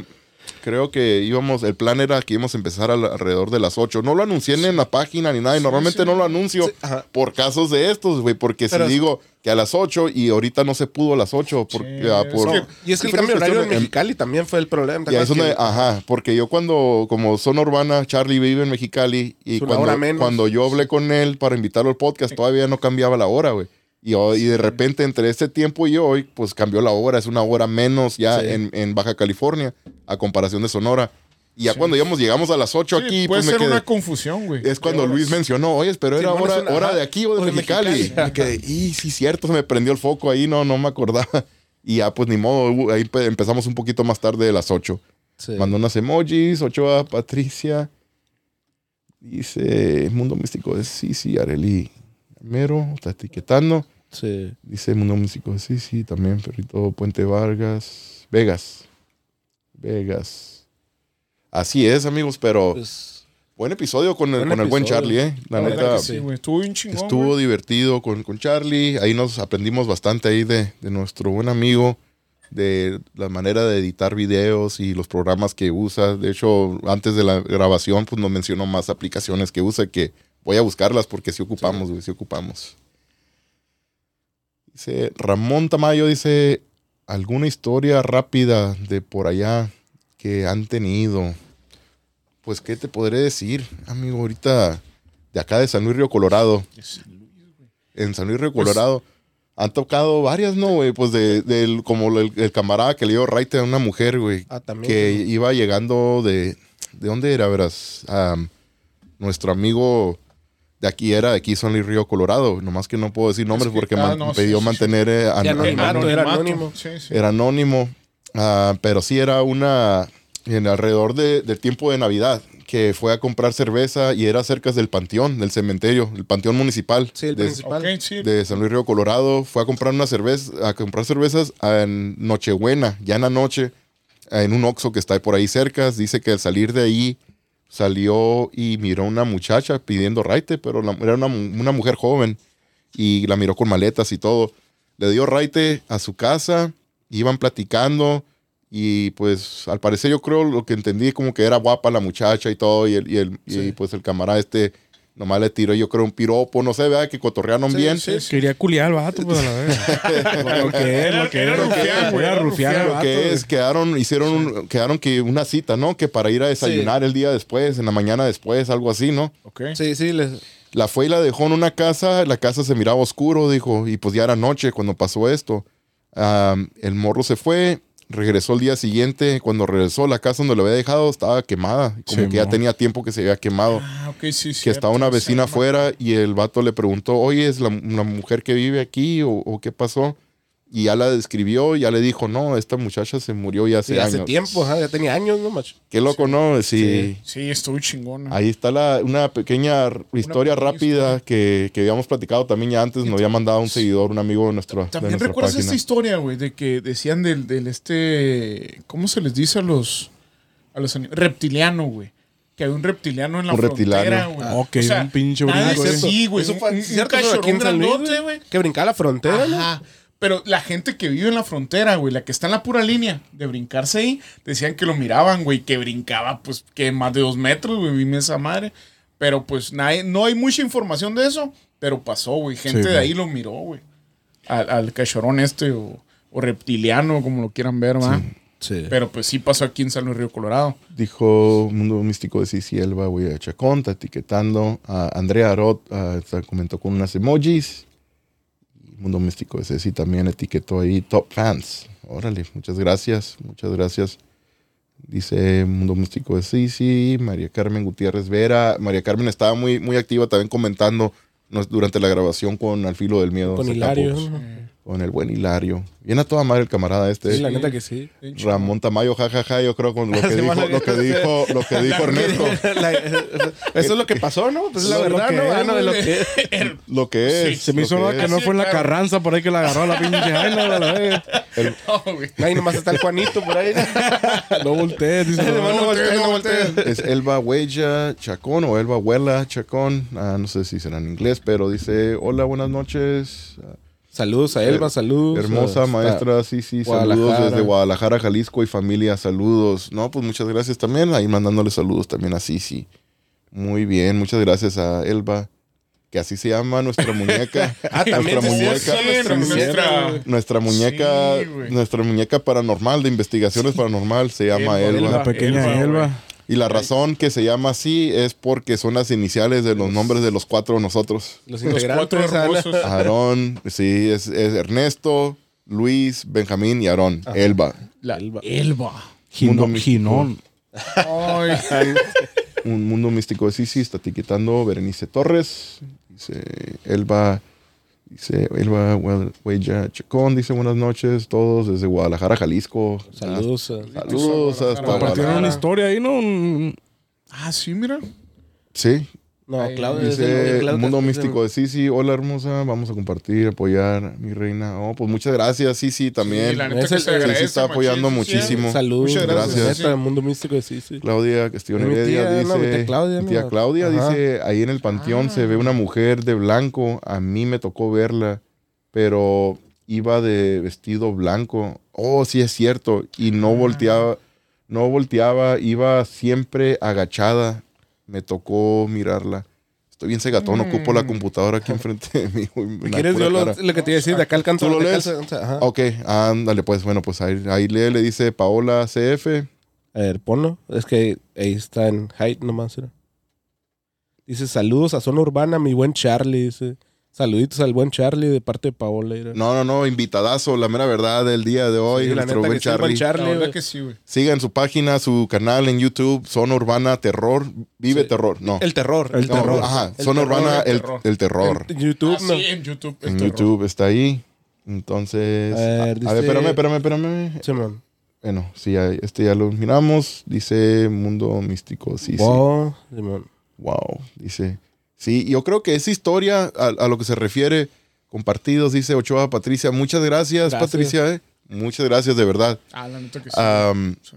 creo que íbamos, el plan era que íbamos a empezar al- alrededor de las 8. No lo anuncié ni en la página ni nada, y normalmente sí. no lo anuncio por casos de estos, güey, porque Pero- si digo que a las 8 y ahorita no se pudo a las 8, porque, Sí, ah, por... Y es que el cambio de horario en. Mexicali también fue el problema. ¿te Y ahí es acuerdas donde, que- ajá, porque yo cuando, como zona urbana, Charlie vive en Mexicali y cuando, cuando yo hablé con él para invitarlo al podcast, todavía no cambiaba la hora, güey. Y, hoy- y de repente entre este tiempo y hoy, pues cambió la hora, es una hora menos ya Sí. en, en Baja California, a comparación de Sonora. Y ya cuando íbamos, llegamos a las 8 Sí, aquí, puede pues me ser quedé- una confusión, güey. es cuando horas. Luis mencionó, oye, pero Sí, era hora, una- hora de aquí o de o de Mexicali. Mexicali. Me quedé, y sí, cierto, se me prendió el foco ahí, no, no me acordaba. Y ya, pues ni modo, ahí pe- empezamos un poquito más tarde de las 8. Sí. Mandó unas emojis, Ochoa Patricia. Dice Mundo Místico de Sisi, Areli Mero, está etiquetando. Sí. Dice Mundo Místico de Sisi, también Perrito Puente Vargas. Vegas. Vegas. Así es, amigos, pero Pues, buen episodio con el, Buen con el buen. Charlie, ¿eh? La La neta, verdad que sí, güey. Estuvo bien chingón. estuvo güey. divertido con, con Charlie. Ahí nos aprendimos bastante ahí de, de nuestro buen amigo, de la manera de editar videos y los programas que usa. De hecho, antes de la grabación, pues nos mencionó más aplicaciones que usa que voy a buscarlas porque sí ocupamos, güey, sí ocupamos. Dice Ramón Tamayo, dice, ¿alguna historia rápida de por allá que han tenido? Pues, ¿qué te podré decir, amigo? Ahorita de acá de San Luis Río Colorado en San Luis Río Colorado. Han tocado varias, ¿no, güey? Pues de, como el, el camarada que le dio raite a una mujer, güey. Ah, también. Que iba llegando de... ¿De dónde era, verás? Nuestro amigo de aquí era de aquí, San Luis Río Colorado. Nomás que no puedo decir nombres Es que- porque ah, sí, pidió sí, sí. mantener... an- anonimato, era anónimo. Sí, sí. era anónimo, ah, pero sí era una en alrededor de- del tiempo de Navidad que fue a comprar cerveza y era cerca del panteón, del cementerio, el panteón municipal Sí, el de, de San Luis Río Colorado. Fue a comprar una cerveza, a comprar cervezas en Nochebuena, ya en la noche, en un Oxxo que está por ahí cerca. Dice que al salir de ahí salió y miró a una muchacha pidiendo raite, pero la- era una, una mujer joven y la miró con maletas y todo. Le dio raite a su casa, iban platicando y pues al parecer yo creo lo que entendí como que era guapa la muchacha y todo y, el, y, el, y, pues el camarada este nomás le tiró yo creo un piropo, no sé, ¿verdad? Que cotorrearon Sí, bien. sí, sí. Quería culiar al vato, pues a la vez. lo que es, lo que es. Lo que es, quedaron, hicieron, un- quedaron que una cita, ¿no? Que para ir a desayunar el día después, en la mañana después, algo así, ¿no? Ok. Sí, sí, les, La fue y la dejó en una casa, la casa se miraba oscuro, dijo, y pues ya era noche cuando pasó esto. El morro se fue, regresó el día siguiente, cuando regresó la casa donde lo había dejado estaba quemada, como Sí, que ya tenía tiempo que se había quemado. Ah, sí, que estaba una vecina afuera y el vato le preguntó, oye, ¿es la, una mujer que vive aquí o, o qué pasó? Y ya la describió, ya le dijo, no, esta muchacha se murió ya hace sí, años. hace tiempo, ajá, ya tenía años, ¿no, macho? Qué loco, ¿no? Sí. Sí, estuvo chingona. Ahí está la, una pequeña historia pequeña rápida historia. que, que habíamos platicado también ya antes. Nos había mandado un seguidor, un amigo de, nuestro, de También nuestra recuerdas página. esta historia, güey, de que decían del, del este, ¿cómo se les dice a los, a los reptiliano, güey? que había un reptiliano en la Un frontera, reptiliano. güey. Ok, un pinche brinco. Sí, güey. Eso un- fue un- un grandote, güey. güey. Que brincaba la frontera, ¿no? Pero la gente que vive en la frontera, güey, la que está en la pura línea de brincarse ahí, decían que lo miraban, güey, que brincaba, pues, que más de dos metros, güey, vime esa madre. Pero, pues, nadie, no hay mucha información de eso, pero pasó, güey. Gente Sí, de ahí lo miró, güey. Al, al cachorrón este, o, o reptiliano, como lo quieran ver, ¿va? Sí. Pero, pues, sí pasó aquí en San Luis Río Colorado. Dijo Mundo Místico de Cici Elba, güey, a Chacón, está etiquetando. A Andrea Arot ah, comentó con unas emojis. Mundo Místico de Ceci también etiquetó ahí Top Fans. Órale, muchas gracias, muchas gracias. Dice Mundo Místico de Cici, María Carmen Gutiérrez Vera. María Carmen estaba muy, muy activa también comentando nos- durante la grabación con Al Filo del Miedo. Con. Con el buen Hilario. Viene a toda madre el camarada este. Sí, la neta que sí. Ramón Tamayo, jajaja, yo creo con lo que dijo, lo que dijo, lo que dijo Ernesto. La- eso es lo que pasó, ¿no? Pues es la Lo- verdad, ¿no? Ah, no, de lo que Lo que es. Sí, Se me hizo que no fue en la. Carranza por ahí que la agarró a la pinche Jaina, la. No, güey. Ahí nomás está el Juanito por ahí. No voltees, dice. No, no. no voltees, no voltees. Es Elba Huella Chacón o Elba Huela Chacón. Ah, no sé si será en inglés, pero dice: Hola, buenas noches. Saludos a Elba, saludos. Hermosa maestra, sí, sí, saludos desde Guadalajara, Jalisco y familia, saludos. No, pues muchas gracias también, ahí mandándole saludos también a Sisi. Muy bien, muchas gracias a Elba, que así se llama nuestra muñeca. Ah, también nuestra muñeca. sí, nuestra, nuestra- Nuestra muñeca, Sí, nuestra muñeca paranormal de investigaciones paranormal se llama Elba, Elba. La pequeña Elba, Elba. Y la razón que se llama así es porque son las iniciales de los nombres de los cuatro de nosotros. Los Los cuatro hermosos. Aarón, sí, es, es Ernesto, Luis, Benjamín y Aarón. Elba. La Elba. Elba. Ginón. Ay, Un mundo místico de Sisi está etiquetando Berenice Torres. Dice Elba. Dice Elba Hue- Huella Chacón. Dice buenas noches todos desde Guadalajara, Jalisco. Saludos. a- Saludos hasta Compartieron una historia ahí, ¿no? Un- ah, sí, mira. Sí, No, el- Dice Claudia Mundo es el- Místico de Sisi, hola hermosa, vamos a compartir, apoyar, mi reina. Oh, pues muchas gracias, Sisi, también. Sí, la neta Es que el- se está apoyando machín, muchísimo. Saludos. Muchas gracias. Neta, el mundo místico de sí, sí. Claudia Castillo Heredia tía, dice, no, mi tía Claudia, mi ¿no? tía Claudia Ajá. dice, ahí en el panteón se ve una mujer de blanco, a mí me tocó verla, pero iba de vestido blanco. Oh, sí es cierto, y no volteaba, no volteaba, iba siempre agachada. Me tocó mirarla. Estoy bien cegatón, ocupo la computadora aquí enfrente de mí. güey, quieres, yo lo, que te iba a decir, de acá alcanzo. ¿Tú lo lees? Ajá. Ok, ándale, pues bueno, pues ahí, ahí lee, le dice Paola CF. A ver, ponlo. Es que ahí está en height nomás. Era. Dice, saludos a Zona Urbana, mi buen Charlie. Dice, saluditos al buen Charlie de parte de Paola. No, no, no, invitadazo, la mera verdad del día de hoy, Sí, la nuestro neta buen el buen Charlie. Charlie. La que sí, güey. Sigan su página, su canal en YouTube, Zona Urbana Terror, Vive Sí. Terror, no. El terror. El No, terror. Ajá, El Zona terror, Urbana, el el, terror. el terror. En YouTube, Ah, no. sí, en YouTube. el En terror. YouTube está ahí. Entonces, A ver, a, a ver, dice- espérame, espérame, espérame. Bueno, sí, este ya lo miramos. Dice Mundo Místico, sí, sí. Wow. Wow, dice. Sí, yo creo que esa historia a, a lo que se refiere, compartidos, dice Ochoa Patricia. Muchas gracias, Gracias. Patricia. eh. Muchas gracias, de verdad. Ah, la neta que sí.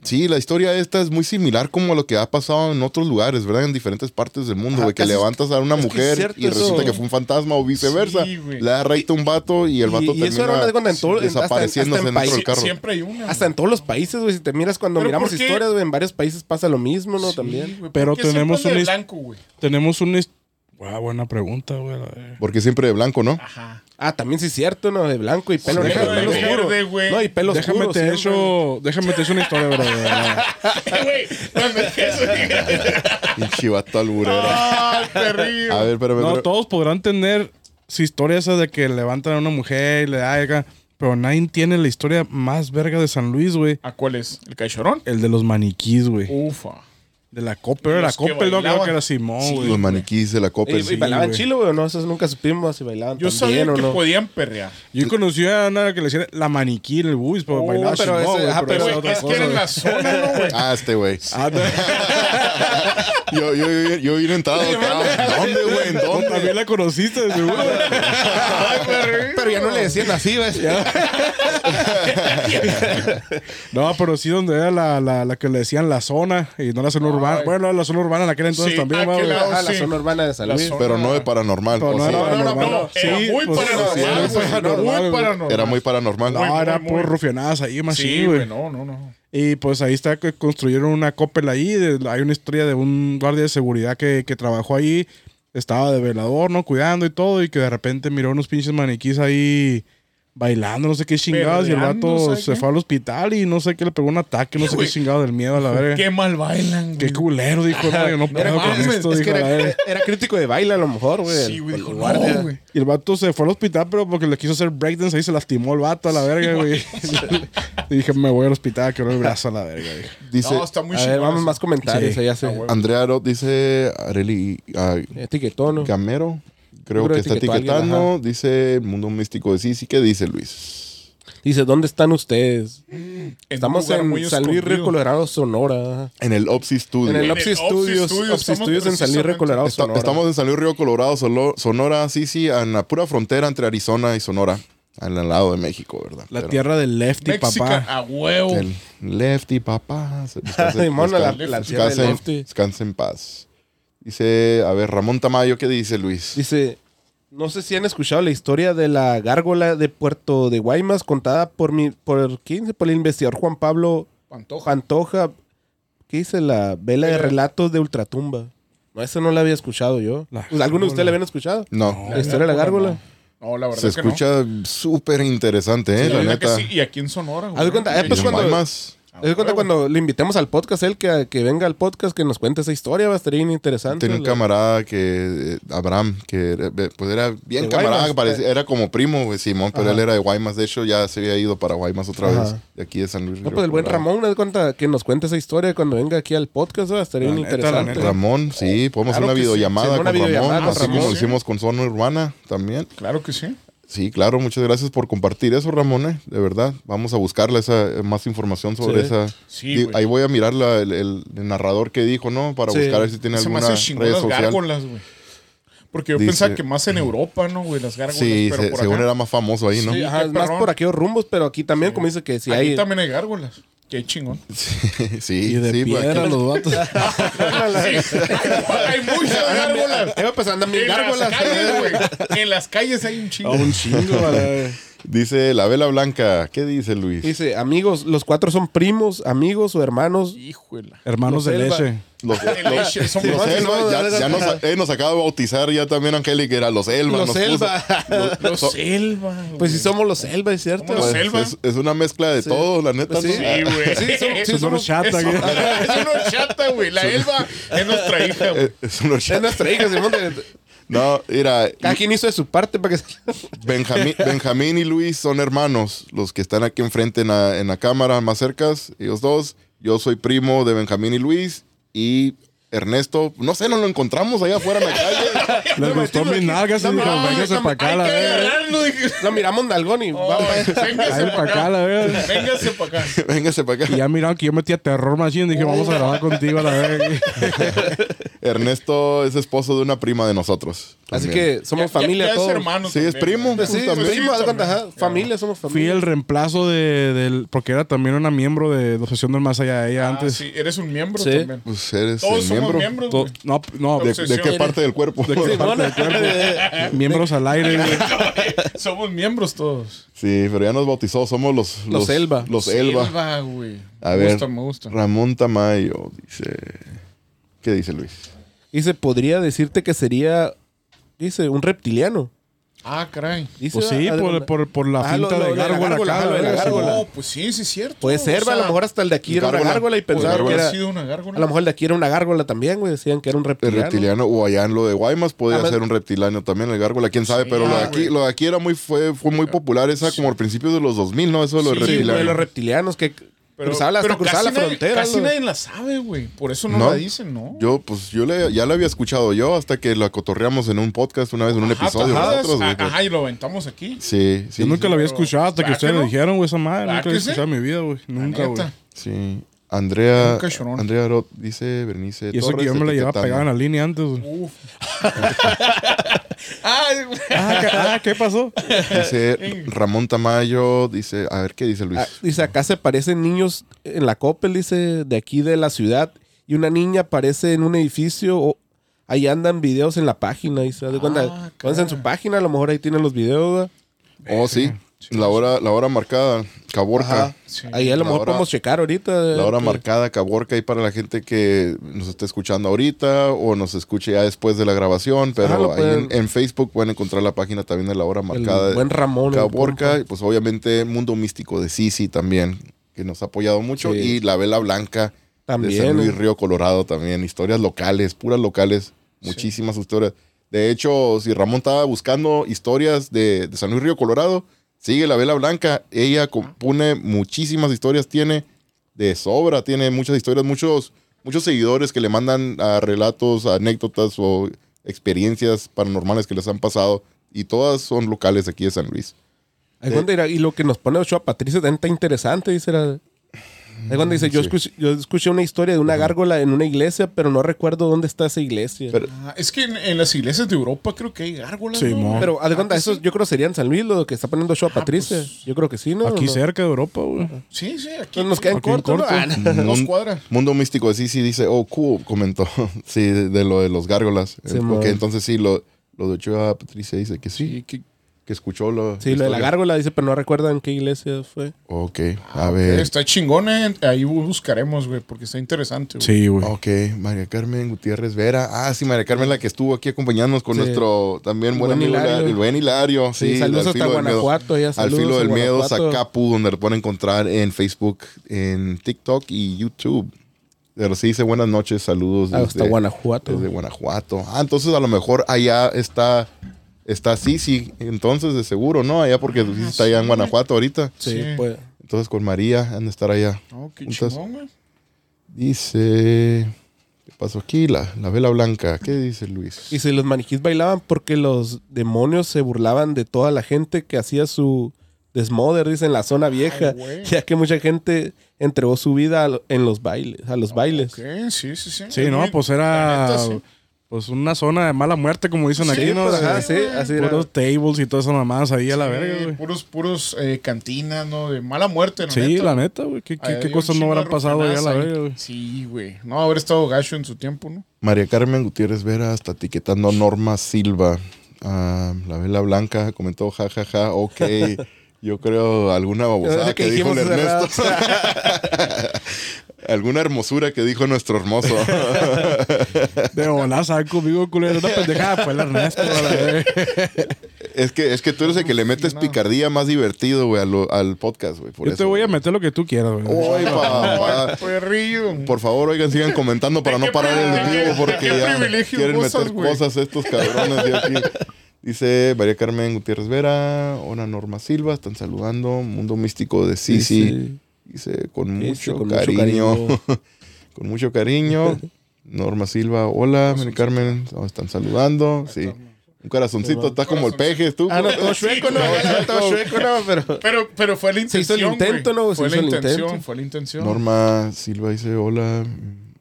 Sí, la historia esta es muy similar como a lo que ha pasado en otros lugares, ¿verdad? En diferentes partes del mundo, Ajá, güey. Que levantas a una mujer y resulta eso. que fue un fantasma o viceversa. Sí, güey. Le da raite a un vato y el vato Y- y eso era termina una cuenta en todo- en- hasta en- desapareciéndose hasta en dentro del países- carro. Siempre hay una. Hasta en todos los países, güey. Si te miras cuando ¿Pero miramos historias, güey, en varios países pasa lo mismo, ¿no? Sí, También. güey, Pero ¿por qué siempre tenemos his- blanco, güey. Tenemos una... Guau, buena pregunta, güey. Porque siempre de blanco, ¿no? Ajá. Ah, también sí es cierto, ¿no? De blanco y pelo Sí, negro. de pelo oscuro. verde, güey. No, y pelo Déjame oscuro. te hecho, déjame te hecho una historia, bro. Güey, no me dejes. Pinche vato alburero. Ay, terrible. A ver, espérame. No, todos podrán tener su historia esa de que levantan a una mujer y le da pero nadie tiene la historia más verga de San Luis, güey. ¿A cuál es? ¿El cachorrón? El de los maniquís, güey. Ufa. De la Coppel, la Coppel, no creo que era Simón, Sí, güey. los maniquís de la copa. ¿Y, y bailaban güey. chilo, güey? o No, eso nunca supimos si bailaban Yo sabía bien que no. podían perrear. Yo conocí a una que le decían la maniquí en el bus, pero Oh, bailaba pero chingón, ese- güey, ajá, pero esa Güey, otra es que era en la zona, ¿no, güey? Ah, este güey. Ah, no. Yo, yo, yo, yo vine entrado acá. ¿Dónde, güey? ¿En dónde? También la conociste, de seguro. Pero ya no le decían así, ¿ves? No, pero sí donde era la, la, la que le decían la zona y no la zona urbana. Bueno, la zona urbana en aquel entonces Sí, también, aquel lado. Ah, la zona urbana de San Luis. zona- Pero no de paranormal. Pero ¿o no sí? era No, no, era muy pues, paranormal, sí, era muy güey, muy paranormal. Era muy paranormal. Muy, No, era muy, por muy. rufianadas ahí, más Sí, güey, güey. no, no, no. Y pues ahí está que construyeron una copel ahí. de- hay una historia de un guardia de seguridad que, que trabajó ahí. Estaba de velador, ¿no? Cuidando y todo. Y que de repente miró unos pinches maniquís ahí bailando, no sé qué chingados. Y el vato ¿sabe se qué? fue al hospital y no sé qué le pegó un ataque, no sé qué güey. chingado del miedo a la verga. Qué mal bailan, Qué güey. culero, dijo, no, yo no puedo con mames, esto, Es dijo que la era, crítico de baile a lo mejor, güey. Sí, el- güey, dijo, no, güey. Y el vato se fue al hospital, pero porque le quiso hacer breakdance ahí se lastimó el vato a la verga, güey. y dije, me voy al hospital, que el brazo a la verga. dije. Dice No, está muy A ver, chingón vamos más comentarios. Sí. allá se Ah, güey. Andrea Aro dice Areli etiquetó, ¿no? Creo que está etiquetando. dice Mundo Místico de Sisi. ¿Qué dice Luis? Dice, ¿dónde están ustedes? En Estamos en muy San Luis Río. Colorado, Sonora. En el Opsi Studio. En el Opsi Studios, Studios, Opsi estamos Studios en San Luis Río Colorado, Está- Sonora. estamos en San Luis Río Colorado, Sonora, sí, sí, en la pura frontera entre Arizona y Sonora, al lado de México, ¿verdad? La Pero tierra del lefty, Méxica papá. a huevo. El lefty, papá. se- descanse- la- la tierra del lefty. descanse en paz. Dice, a ver, Ramón Tamayo, ¿qué dice Luis? Dice, no sé si han escuchado la historia de la gárgola de Puerto de Guaymas contada por mi, por ¿quién? Por el investigador Juan Pablo Pantoja. Pantoja. ¿Qué dice la vela de relatos de Ultratumba? No, eso no la había escuchado yo. Pues, ¿Alguno de ustedes la habían escuchado? No, La historia de la gárgola. No, la verdad se es que no. escucha súper interesante, ¿eh? Sí, la verdad que neta. sí. Y aquí en Sonora, güey. Cuenta, eh, pues, cuando- Guaymas, ¿Te das cuenta cuando le invitemos al podcast, él que, que venga al podcast, que nos cuente esa historia? Va a estar bien interesante. Tenía un La- camarada que, eh, Abraham, que era- pues era bien De camarada, Guaymas, parecía- era como primo, Simón, pero Ajá. él era de Guaymas. De hecho, ya se había ido para Guaymas otra Ajá. vez, de aquí de San Luis. No, pues el buen. Ramón, de cuenta que nos cuente esa historia cuando venga aquí al podcast, va a estar bien interesante. neta. Ramón, sí, podemos Claro hacer una sí. videollamada una con videollamada Ramón, con así como lo hicimos con Zona Urbana también. Claro que sí. Sí, claro, muchas gracias por compartir eso, Ramón, eh, de verdad. Vamos a buscarle esa, eh, más información sobre Sí. esa. Sí, Di- ahí voy a mirar la- el, el- el narrador que dijo, ¿no? Para Sí. buscar a ver si tiene Se alguna red social. gárgolas, güey. Porque yo Dice- pensaba que más en Europa, ¿no, güey? Las gárgolas. Sí, pero se- por según acá, era más famoso ahí, ¿no? Sí, ajá, más por aquellos rumbos, pero aquí también, como dice que si Aquí hay... también hay gárgolas. Qué chingón. sí, Y de sí, pues, piedra aquí- los vatos. hay muchas gárgolas. Pues andan bien En las gárgolas. calles, güey. En las calles hay un chingo. un chingo, a la- Dice la vela blanca. ¿Qué dice Luis? Dice, amigos, los cuatro son primos, amigos o hermanos. Híjole. Hermanos de Los Elba. leche. Los, De leche, son los Elba, no, ya, no, ya no, nos, no. eh, nos acaba de bautizar ya también Angélica, era los Elba. Los nos puso. Elba. Los So- güey. Pues si somos los Elba, es cierto. Somos los Pues, Elba. es, es una mezcla de todo, la neta. Pues sí. ¿no? Sí, güey. Sí, somos- sí, Son somos- unos chata, Es güey. una chata, güey. La Elba es nuestra hija, güey. Es unos Es chat- nuestra hija, Simón. No, mira, Cada quien hizo de su parte para que... Benjamín, Benjamín y Luis son hermanos, los que están aquí enfrente en la, en la cámara, más cercas, ellos dos. Yo soy primo de Benjamín y Luis y Ernesto, no sé, nos lo encontramos allá afuera en la calle. Les gustó mis nalgas y no, véngase para acá, la verga. Lo miramos Dalgón y... Oh, vamos. Véngase para para acá, la verga. Véngase para acá. Véngase para Y acá. ya miraron que yo metía terror machine. Dije, vamos a grabar contigo a la verga. Ernesto es esposo de una prima de nosotros. Así que somos Ya- familia ya, ya todos. es hermano. Sí, es primo. Pues sí, de familia, somos Fui familia. el reemplazo de, del... Porque era también una miembro de la Asociación del Más Allá. Ella Ah, antes... sí, eres un miembro Sí. también. Pues eres Todos el somos miembro. miembros. To- no, no. ¿De, Obsesión. de qué parte del cuerpo? ¿De qué parte del cuerpo? Miembros al aire. güey. Somos miembros todos. Sí, pero ya nos bautizó, somos los... Los Elba. Los Elba. Güey. A me ver. gusta, me gusta. Ramón Tamayo dice... ¿Qué dice Luis? Dice, podría decirte que sería, dice, un reptiliano. Ah, caray. Dice, Pues sí, de por, cuenta. por, por la Ah, lo- finta lo de de la gárgola gárgola, acá. lo de la gárgola. No, pues sí, sí es cierto. Puede ser, O a lo mejor hasta el de aquí era una gárgola. gárgola y puede pensaban que era... sido una gárgola. A lo mejor el de aquí era una gárgola también, güey. Decían que era un El reptiliano. reptiliano, o allá en lo de Guaymas podía Ah, me- ser un reptiliano también, el gárgola, quién sabe, Sí, pero lo de ah, aquí, lo de aquí era muy, fue, fue muy popular, esa como al principio de los 2000, ¿no? Eso de los Sí, Sí, reptilianos. los reptilianos que cruzaba la, hasta pero cruzaba la casi nadie- frontera. Casi nadie la sabe, güey. Por eso no, ¿No? la dicen, ¿no? Yo, pues, yo le, ya la había escuchado yo hasta que la cotorreamos en un podcast una vez, en un Ajá, episodio. ajá, Ajá, y lo aventamos aquí. Sí, sí. Yo nunca sí. lo había pero- escuchado hasta que ¿verdad ustedes me dijeron, güey, esa madre. ¿Verdad Nunca había escuchado en mi vida, güey. La Nunca, güey. Sí. Andrea. Andrea Arot dice, Bernice Y eso que yo me la llevaba pegada en la línea antes. Uf. Ah, ¿qué, ah, ¿qué pasó? Dice Ramón Tamayo, dice, a ver qué dice Luis. Ah, dice, acá se parecen niños en la Coppel, dice, de aquí de la ciudad. Y una niña aparece en un edificio. O, ahí andan videos en la página. Cuenta, Ah, en su página, a lo mejor ahí tienen los videos. ¿verdad? oh, sí, la hora, la hora marcada, Caborca. Ajá. Sí. Ahí a lo La mejor hora- podemos checar ahorita. La hora que- marcada Caborca ahí para la gente que nos está escuchando ahorita o nos escuche ya después de la grabación, pero Ajá, lo ahí en, pueden- en Facebook pueden encontrar la página también de la hora El marcada buen de Ramón. Caborca y pues obviamente Mundo Místico de Sisi también, que nos ha apoyado mucho Sí. y La Vela Blanca de También. San Luis Río Colorado también, historias locales, puras locales, muchísimas historias. De hecho, si Ramón estaba buscando historias de, de San Luis Río Colorado, sigue la Vela Blanca. Ella compone muchísimas historias, tiene de sobra, tiene muchas historias, muchos, muchos seguidores que le mandan a relatos, anécdotas o experiencias paranormales que les han pasado. Y todas son locales aquí de San Luis. Dirá, y lo que nos pone Ochoa Patricia está interesante, dice. Era, ahí cuando dice, yo, sí. escuché, yo escuché una historia de una gárgola en una iglesia, pero no recuerdo dónde está esa iglesia. Pero- Ah, es que en, en las iglesias de Europa creo que hay gárgolas. Sí, ¿no? Pero, haz de Ah, cuenta, eso sí. yo creo sería en San Luis lo que está poniendo Ochoa Ah, Patricia. pues, yo creo que sí, ¿no? Aquí ¿No? cerca de Europa, güey. Sí, sí, aquí. Nos quedan Aquí en cortos, ¿no? corto. Ah, no. Dos Mun- cuadras. Mundo Místico de Sisi dice, oh, cool, comentó. sí, de, de lo de los gárgolas. Sí, ok, entonces sí, lo, lo de Ochoa Patricia dice que sí, que, que escuchó lo. Sí, lo de la gárgola dice, pero no recuerdan qué iglesia fue. Ok, a ver. Está chingón, eh. Ahí buscaremos, güey, porque está interesante, güey. Sí, güey. Ok, María Carmen Gutiérrez Vera. Ah, sí, María Carmen, la que estuvo aquí acompañándonos con Sí. nuestro también buen Buen amigo, Hilario. la- el buen Hilario. Sí, Sí, saludos al hasta filo. Guanajuato. ya Al saludos filo a del miedo. Zacapu, donde lo pueden encontrar en Facebook, en TikTok y YouTube. Pero sí dice buenas noches, saludos. Ah, Hasta Guanajuato. Desde Guanajuato. Ah, entonces a lo mejor allá está, está Sisi, entonces de seguro, ¿no? Allá porque Sisi está allá en. Guanajuato ahorita. Sí, Sí. pues. Entonces con María han de estar allá. Oh, qué Entonces- chingón, güey. Dice, ¿qué pasó aquí? La, la vela blanca. ¿Qué dice Luis? Y si los maniquís bailaban porque los demonios se burlaban de toda la gente que hacía su desmoder, dice, en la zona vieja. ya que mucha gente entregó su vida a en los bailes, a los bailes. Sí, sí, sí. Sí, no, pues La era neta, sí. Pues una zona de mala muerte, como dicen Sí, aquí, ¿no? pues, ajá, De- sí, así era. Puros tables y todas esas mamadas ahí a la verga, güey. Puros, puros eh, cantinas, ¿no? De mala muerte, la Sí, neta. la neta, güey. ¿Qué, qué, qué cosas no habrán pasado allá a la verga, ahí. güey? Sí, güey. No, haber estado gacho en su tiempo, ¿no? María Carmen Gutiérrez Vera está etiquetando a Norma Silva. Ah, la vela blanca comentó, jajaja, ja, ja, ok. Yo creo alguna babosada Que que, dijo Ernesto. alguna hermosura que dijo nuestro hermoso. De volada, saben conmigo, culero. Una pendejada fue el Ernesto, es, que, es que tú eres el que le metes picardía más divertido, güey, al podcast, güey. Yo te voy a meter lo que tú quieras, güey. Uy, papá. Ay, perrillo. Por favor, oigan, sigan comentando para no parar el vivo porque ya quieren meter güey. cosas estos cabrones de aquí. Dice María Carmen Gutiérrez Vera, hola Norma Silva, están saludando, Mundo Místico de Sisi. sí. Dice con mucho con mucho cariño. con mucho cariño. Norma Silva, hola, María Carmen, nos están saludando. Sí. Un corazoncito, está como el peje, tú. Ah, no, todo chueco, no, no, todo chueco, no, pero... Pero, pero fue la Se hizo intención. el intento. ¿no? Fue la intención, intento. fue la intención. Norma Silva dice, hola,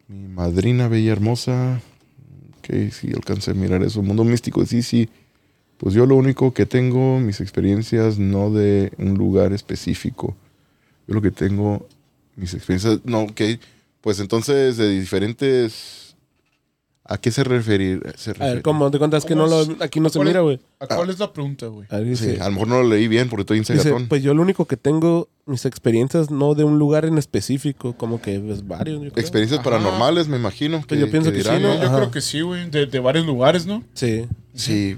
mi madrina bella hermosa. Ok, sí, alcancé a mirar eso. Mundo místico, sí, sí. Pues yo lo único que tengo, mis experiencias, no de un lugar específico. Yo lo que tengo, mis experiencias, no, ok. Pues entonces, de diferentes... ¿A qué se referir? Se A ver, ¿cómo te cuentas que no ¿Cómo lo, aquí no se mira, güey? ¿A cuál es la pregunta, güey? A ver, Sí, a lo mejor no lo leí bien porque estoy dice, insegatón. pues yo lo único que tengo, mis experiencias no de un lugar en específico, como que es varios, yo creo. Experiencias Ajá. paranormales, me imagino. Pues yo pienso que sí, ¿no? Yo Ajá. creo que sí, güey. De, de varios lugares, ¿no? Sí. Sí.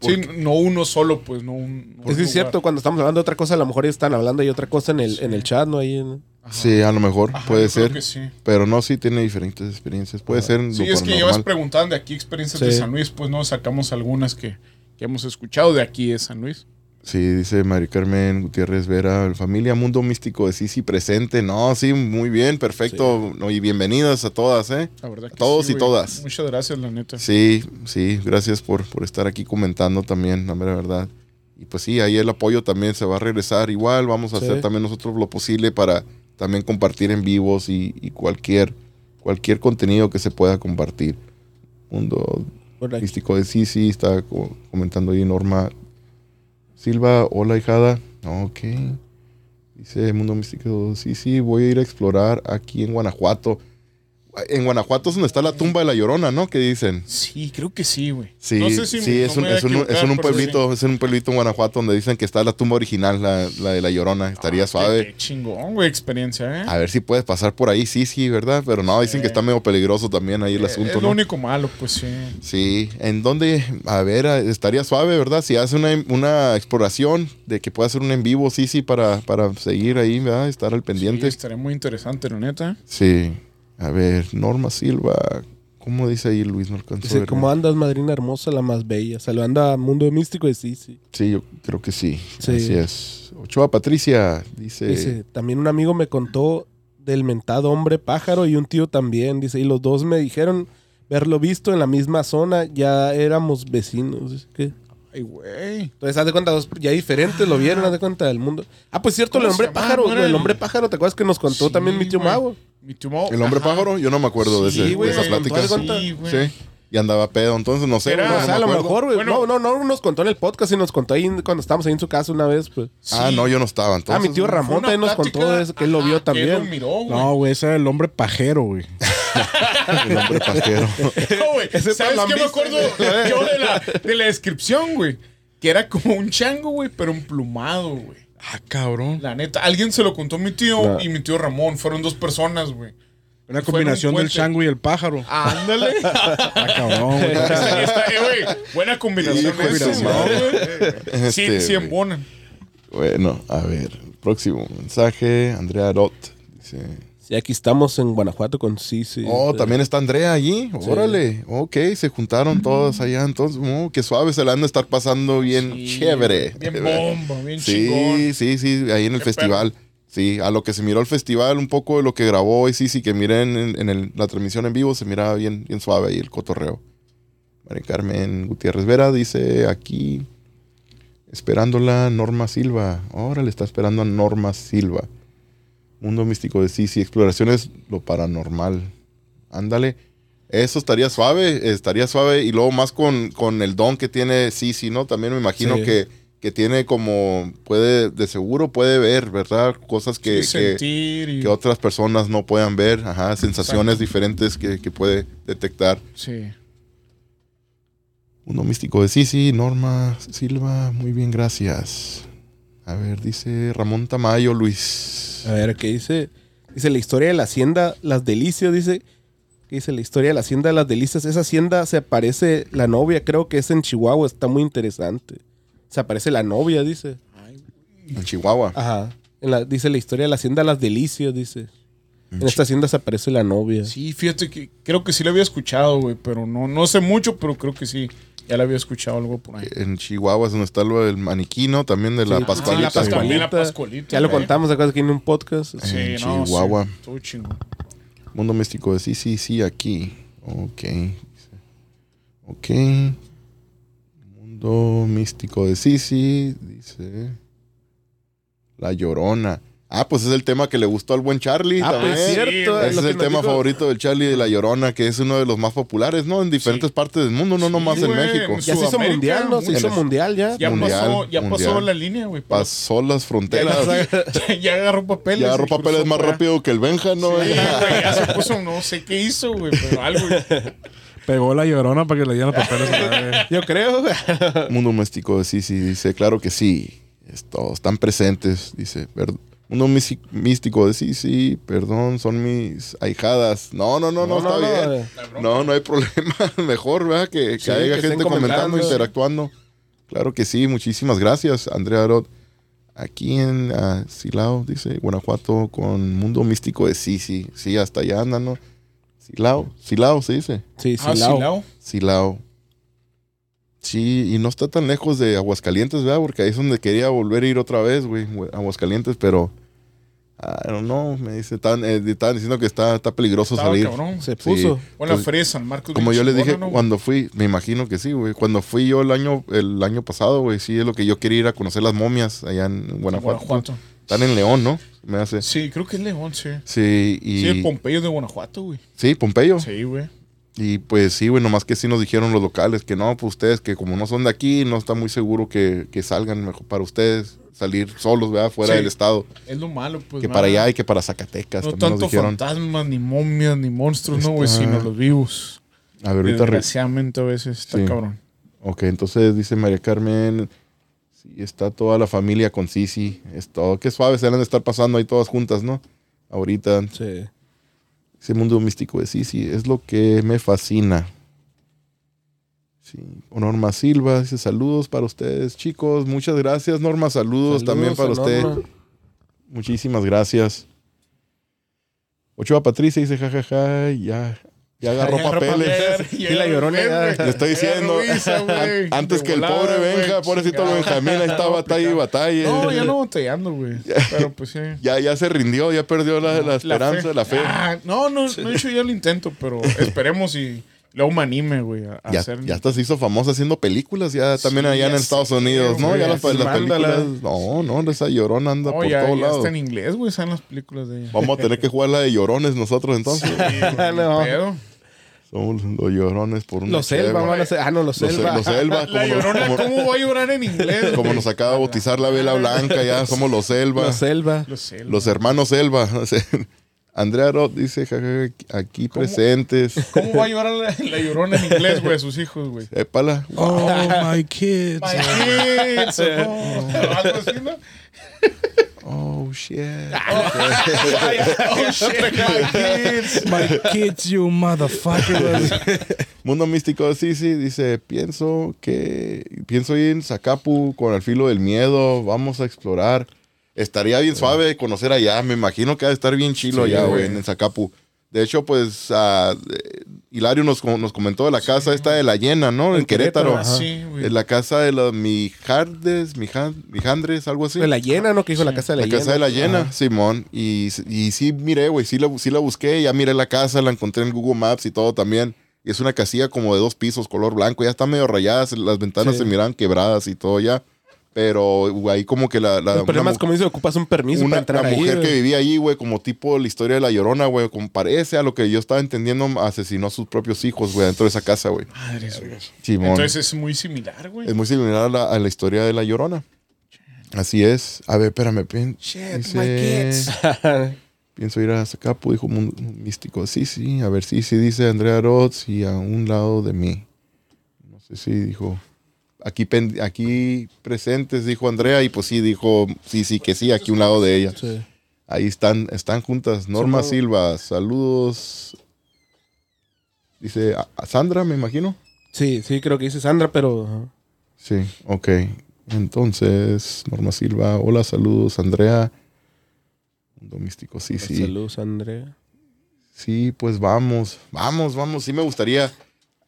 Sí, no uno solo, pues, no un. Es cierto, cuando estamos hablando de otra cosa, a lo mejor ellos están hablando de otra cosa en el, en el chat, ¿no? Ahí en- Sí, a lo mejor Ajá, puede ser. que sí. Pero no, sí tiene diferentes experiencias. Puede ser Sí, es que llevas preguntando de aquí experiencias de. San Luis, pues no sacamos algunas que, que hemos escuchado de aquí de San Luis. Sí, dice Mari Carmen Gutiérrez Vera, familia Mundo Místico de Sisi presente. No, sí, muy bien, perfecto. No, y bienvenidas a todas, ¿eh? La verdad que Todos sí, y todas. Muchas gracias, la neta. Sí, sí, gracias por, por estar aquí comentando también, la mera verdad. Y pues sí, ahí el apoyo también se va a regresar igual. Vamos a Sí. hacer también nosotros lo posible para también compartir en vivos y, y cualquier, cualquier contenido que se pueda compartir. Mundo místico de Sisi, está co- comentando ahí Norma Silva, hola hijada. Ok. Dice Mundo Místico, sí, sí, voy a ir a explorar aquí en Guanajuato. En Guanajuato es donde está la tumba de la Llorona, ¿no? Que dicen. Sí, creo que sí, güey. Sí, No sé si sí, no es, un, voy a es, un, es en un pueblito, es en un pueblito en Guanajuato donde dicen que está la tumba original, la, la de la Llorona. Estaría sí. suave. Qué chingón, güey, experiencia, ¿eh? A ver si puedes pasar por ahí, sí, sí, ¿verdad? Pero no, dicen que está medio peligroso también ahí el Eh, asunto, es lo ¿no? único malo, pues sí. Sí, ¿en dónde? A ver, estaría suave, ¿verdad? Si hace una, una exploración de que pueda hacer un en vivo, sí, sí, para, para seguir ahí, ¿verdad? Estar al Sí, pendiente. estaría muy interesante, la neta. Sí. A ver, Norma Silva. ¿Cómo dice ahí Luis? No alcanzó a Dice, ver. ¿cómo andas, madrina hermosa, la más bella? Saludando a Mundo Místico y sí, sí. Sí, yo creo que sí. Sí. Así es. Ochoa Patricia dice. Dice, también un amigo me contó del mentado hombre pájaro y un tío también. Dice, y los dos me dijeron verlo visto en la misma zona, ya éramos vecinos. Dice que- Ay, güey. Entonces, haz de cuenta, dos ya diferentes lo vieron, haz de cuenta del mundo. Ah, pues cierto, el ¿Cómo hombre pájaro, ¿No era el hombre pájaro, ¿te acuerdas que nos contó Sí, también mi tío güey. Mago? Mi tío ¿El hombre Ajá. pájaro? Yo no me acuerdo de, Sí, ese, güey, de esa plática. Sí, güey. Sí. Y andaba pedo, entonces no sé. Era- no, o no sea, a lo mejor, güey. Bueno. no, no, no nos contó en el podcast y nos contó ahí cuando estábamos ahí en su casa una vez, pues. Ah, no, yo no estaba. Entonces, ah, mi tío Ramón también nos plática, contó de eso, que él lo vio él también. lo miró, güey. No, güey, ese era el hombre pajero, güey. El hombre pajero. No, güey. ¿Sabes qué me acuerdo yo de la, de la descripción, güey? Que era como un chango, güey, pero emplumado, güey. Ah, cabrón. La neta, alguien se lo contó a mi tío No. y mi tío Ramón. Fueron dos personas, güey. Una un combinación del chango y el pájaro. Ándale. Ah, cabrón, güey. Está- está- eh, güey, buena combinación. Eso, ¿no, madre. güey? Sí, Este, sí embonan. Bueno, a ver. Próximo mensaje. Andrea Arot. Dice. Sí, aquí estamos en Guanajuato con Sisi. Oh, también está Andrea allí. Órale. Ok, se juntaron todos allá. Entonces, oh, qué suave. Se la han de estar pasando bien Sí, chévere. Bien bomba, bien chingón. Sí, sí, sí, ahí en el Qué festival. Sí, a lo que se miró el festival, un poco de lo que grabó y sí, sí, que miré en, en el- la transmisión en vivo, se miraba bien, bien suave ahí el cotorreo. María Carmen Gutiérrez Vera dice aquí, esperándola Norma Silva. Ahora le está esperando a Norma Silva. Mundo místico de Sisi, exploraciones, lo paranormal. Ándale. Eso estaría suave, estaría suave. Y luego más con, con el don que tiene Sisi, ¿no? También me imagino Sí. que, que tiene como, puede, de seguro puede ver, ¿verdad? Cosas que, Sí, que, sentir y... que otras personas no puedan ver. Ajá, sensaciones diferentes que, que puede detectar. Sí. Mundo místico de Sisi, Norma Silva, muy bien, gracias. A ver, dice Ramón Tamayo, Luis. A ver, ¿qué dice? Dice la historia de la hacienda Las Delicias, dice. ¿Qué dice la historia de la hacienda de Las Delicias? Esa hacienda se aparece la novia, creo que es en Chihuahua, está muy interesante. Se aparece la novia, dice. En Chihuahua. Ajá. En la- dice la historia de la hacienda Las Delicias, dice. En esta hacienda se aparece la novia. Sí, fíjate que creo que sí la había escuchado, güey, pero no, no sé mucho, pero creo que sí. Ya la había escuchado algo por ahí. En Chihuahua es donde está lo del maniquino, también de la Sí, Pascualita. Ah, la Pascualita. Ya lo contamos, ¿te acuerdas que en un podcast? Sí, en no, Chihuahua. sí. Mundo místico de sí, sí, sí, aquí. Ok. Ok. Mundo místico de sí, sí. Dice. La llorona. Ah, pues es el tema que le gustó al buen Charlie. Ah, pues también. cierto. güey. es Ese lo es el tema dijo. favorito del Charlie de La Llorona, que es uno de los más populares, ¿no? En diferentes Sí. partes del mundo, no Sí, nomás en güey, México. Ya se hizo mundial, ¿no? Se hizo el- mundial ya. Ya, Mundial, pasó, ya pasó mundial. la línea, güey. Pasó las fronteras. ya- ya agarró papeles. Ya y agarró papeles más para- rápido que el Benja, ¿no? Sí, güey, ya se puso, no sé qué hizo, güey, pero algo. Pegó la llorona para que le dieran los papeles. Yo creo. Mundo de sí, sí, dice, claro que sí. Esto, están presentes, dice. "Ver- Mundo místico de sí, sí, perdón, son mis ahijadas. No, no, no, no, está bien. No, no hay problema. Mejor, ¿verdad? Que, haya que gente comentando, comentando. interactuando. Claro que sí, muchísimas gracias, Andrea Arot. Aquí en ah, Silao, dice Guanajuato, con Mundo Místico de sí, sí. Sí, hasta allá andan, ¿no? Silao, Silao se dice. Sí, Ah, Lao. Silao. Silao. Sí, y no está tan lejos de Aguascalientes, ¿verdad? Porque ahí es donde quería volver a ir otra vez, güey, Aguascalientes, pero... I don't know, me dice, estaban, eh, estaban diciendo que está, está peligroso Estaba salir. cabrón. Se Sí. puso. O la Pues, de San Marcos. Como yo les dije cuando fui, me imagino que sí, güey. Cuando fui yo el año, el año pasado, güey, sí es lo que yo quería ir a conocer las momias allá en Guanajuato. Guanajuato. Están en León, ¿no? Me hace. Sí, creo que es León, sí. Sí, y. Sí, el Pompeyo de Guanajuato, güey. sí, Pompeyo. Sí, güey. Y pues sí, güey, nomás que sí nos dijeron los locales que no, pues ustedes que como no son de aquí, no está muy seguro que, que salgan mejor para ustedes salir solos, ¿verdad? Fuera Sí. del estado. Es lo malo, pues. que para allá y que para Zacatecas No también nos tanto dijeron. fantasmas, ni momias, ni monstruos, no, güey, sino los vivos. A ver, ahorita. Desgraciadamente a veces está Sí. cabrón. Ok, entonces dice María Carmen, sí, está toda la familia con Sisi, es todo. Qué suave se han de estar pasando ahí todas juntas, ¿no? Ahorita, Sí. Ese mundo místico de Sisi es lo que me fascina. Sí, Norma Silva dice saludos para ustedes, chicos. Muchas gracias, Norma. Saludos, también para Saludos usted. Norma. Muchísimas gracias. Ochoa Patricia dice jajaja, ya, ya agarró Ya agarró papeles. papeles. Y la llorona ya- Le estoy diciendo, an- antes que el pobre Benja, pobrecito Benjamín, ahí está batalla y batalla. No, ya no batallando, güey. Pero pues sí. Ya, ya se rindió, ya perdió la, la esperanza, la fe. Ah, no, no, no he hecho ya el intento, pero esperemos y luego me anime, güey, a, Ya, hacer. ya hasta se hizo famosa haciendo películas, ya también Sí, allá en Estados Unidos, ¿no? güey, Ya las, las películas. No, no, esa llorona anda No, por ya, todos ya lados. está en inglés, güey, están las películas de ella. Vamos a tener que jugar la de llorones nosotros entonces. No. Somos los llorones por una Los Selva cheva. van a ser. Ah, no, los Los, Selva. los Selva, la como, llorona, como- ¿cómo va a llorar en inglés? como nos acaba de bautizar la vela blanca, ya somos los Selva. Los Selva. Lo sé, Los hermanos Selva. Andrea Roth dice, jajaja, aquí presentes. ¿Cómo va a llorar la, la llorona en inglés, güey, a sus hijos, güey? Épala. Oh, my kids. My kids, no. Algo así, ¿no? Oh, shit. Oh, shit, my kids. My kids, you motherfucker. Mundo Místico, sí, sí, dice, pienso que, pienso ir en Zacapu con el filo del miedo, vamos a explorar. Estaría bien suave conocer allá, me imagino que ha de estar bien chilo Sí, allá, güey, en Zacapu. De hecho, pues, ah, eh, Hilario nos, nos comentó de la casa esta de la llena, ¿no? En, En Querétaro. Querétaro. Sí, güey. En la casa de los Mijardes, Mijan- Mijandres, algo así. De la llena, ¿no? Que dijo la casa de la, La llena. casa de la llena, Ajá. Simón. Y, y sí miré, güey, sí la, sí la busqué, ya miré la casa, la encontré en Google Maps y todo también. Y es una casilla como de dos pisos, color blanco, ya está medio rayada, las ventanas Sí. se miran quebradas y todo ya. Pero güey, ahí como que la... la El problema una es como dice, ocupas un permiso una- para entrar la ahí. mujer que güey. vivía ahí, güey, como tipo la historia de la llorona, güey, como parece a lo que yo estaba entendiendo, asesinó a sus propios hijos, güey, dentro de esa casa, güey. Simón. Entonces es muy similar, güey. Es muy similar a la, a la historia de la llorona. Así es. A ver, espérame. Shit, dice- my kids. Pienso ir a Zacapu, dijo Mundo Místico. Sí, sí. A ver, sí, sí, dice Andrea Roth y a un lado de mí. No sé si dijo. Aquí, aquí presentes, dijo Andrea, y pues sí, dijo, sí, sí, que sí, aquí un lado de ella. Sí. Ahí están, están juntas. Norma Silva, saludos. Dice a- a Sandra, me imagino. Sí, sí, creo que dice Sandra, pero. Sí, ok. Entonces, Norma Silva, hola, saludos, Andrea. Mundo místico, sí, sí. Saludos, Andrea. Sí, pues vamos, vamos, vamos. Sí me gustaría.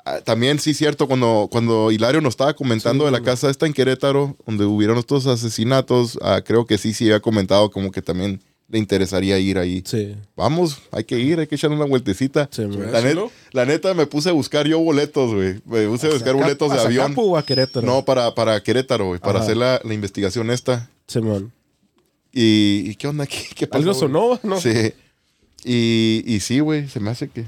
Ah, También sí, cierto, cuando, cuando Hilario nos estaba comentando Sí, de la casa esta en Querétaro, donde hubieron estos asesinatos, ah, creo que sí, sí había comentado como que también le interesaría ir ahí. Sí. Vamos, hay que ir, hay que echar una vueltecita. Sí. La, net- la neta me puse a buscar yo boletos, güey. Me puse a buscar boletos de ¿A avión. O a Querétaro? No, para, para Querétaro, güey, para Ajá. hacer la, la investigación esta. Simón. Y, y ¿qué onda aquí? ¿Qué pasó, Algo sonó, ¿no? Sí. Y, y sí, güey, se me hace que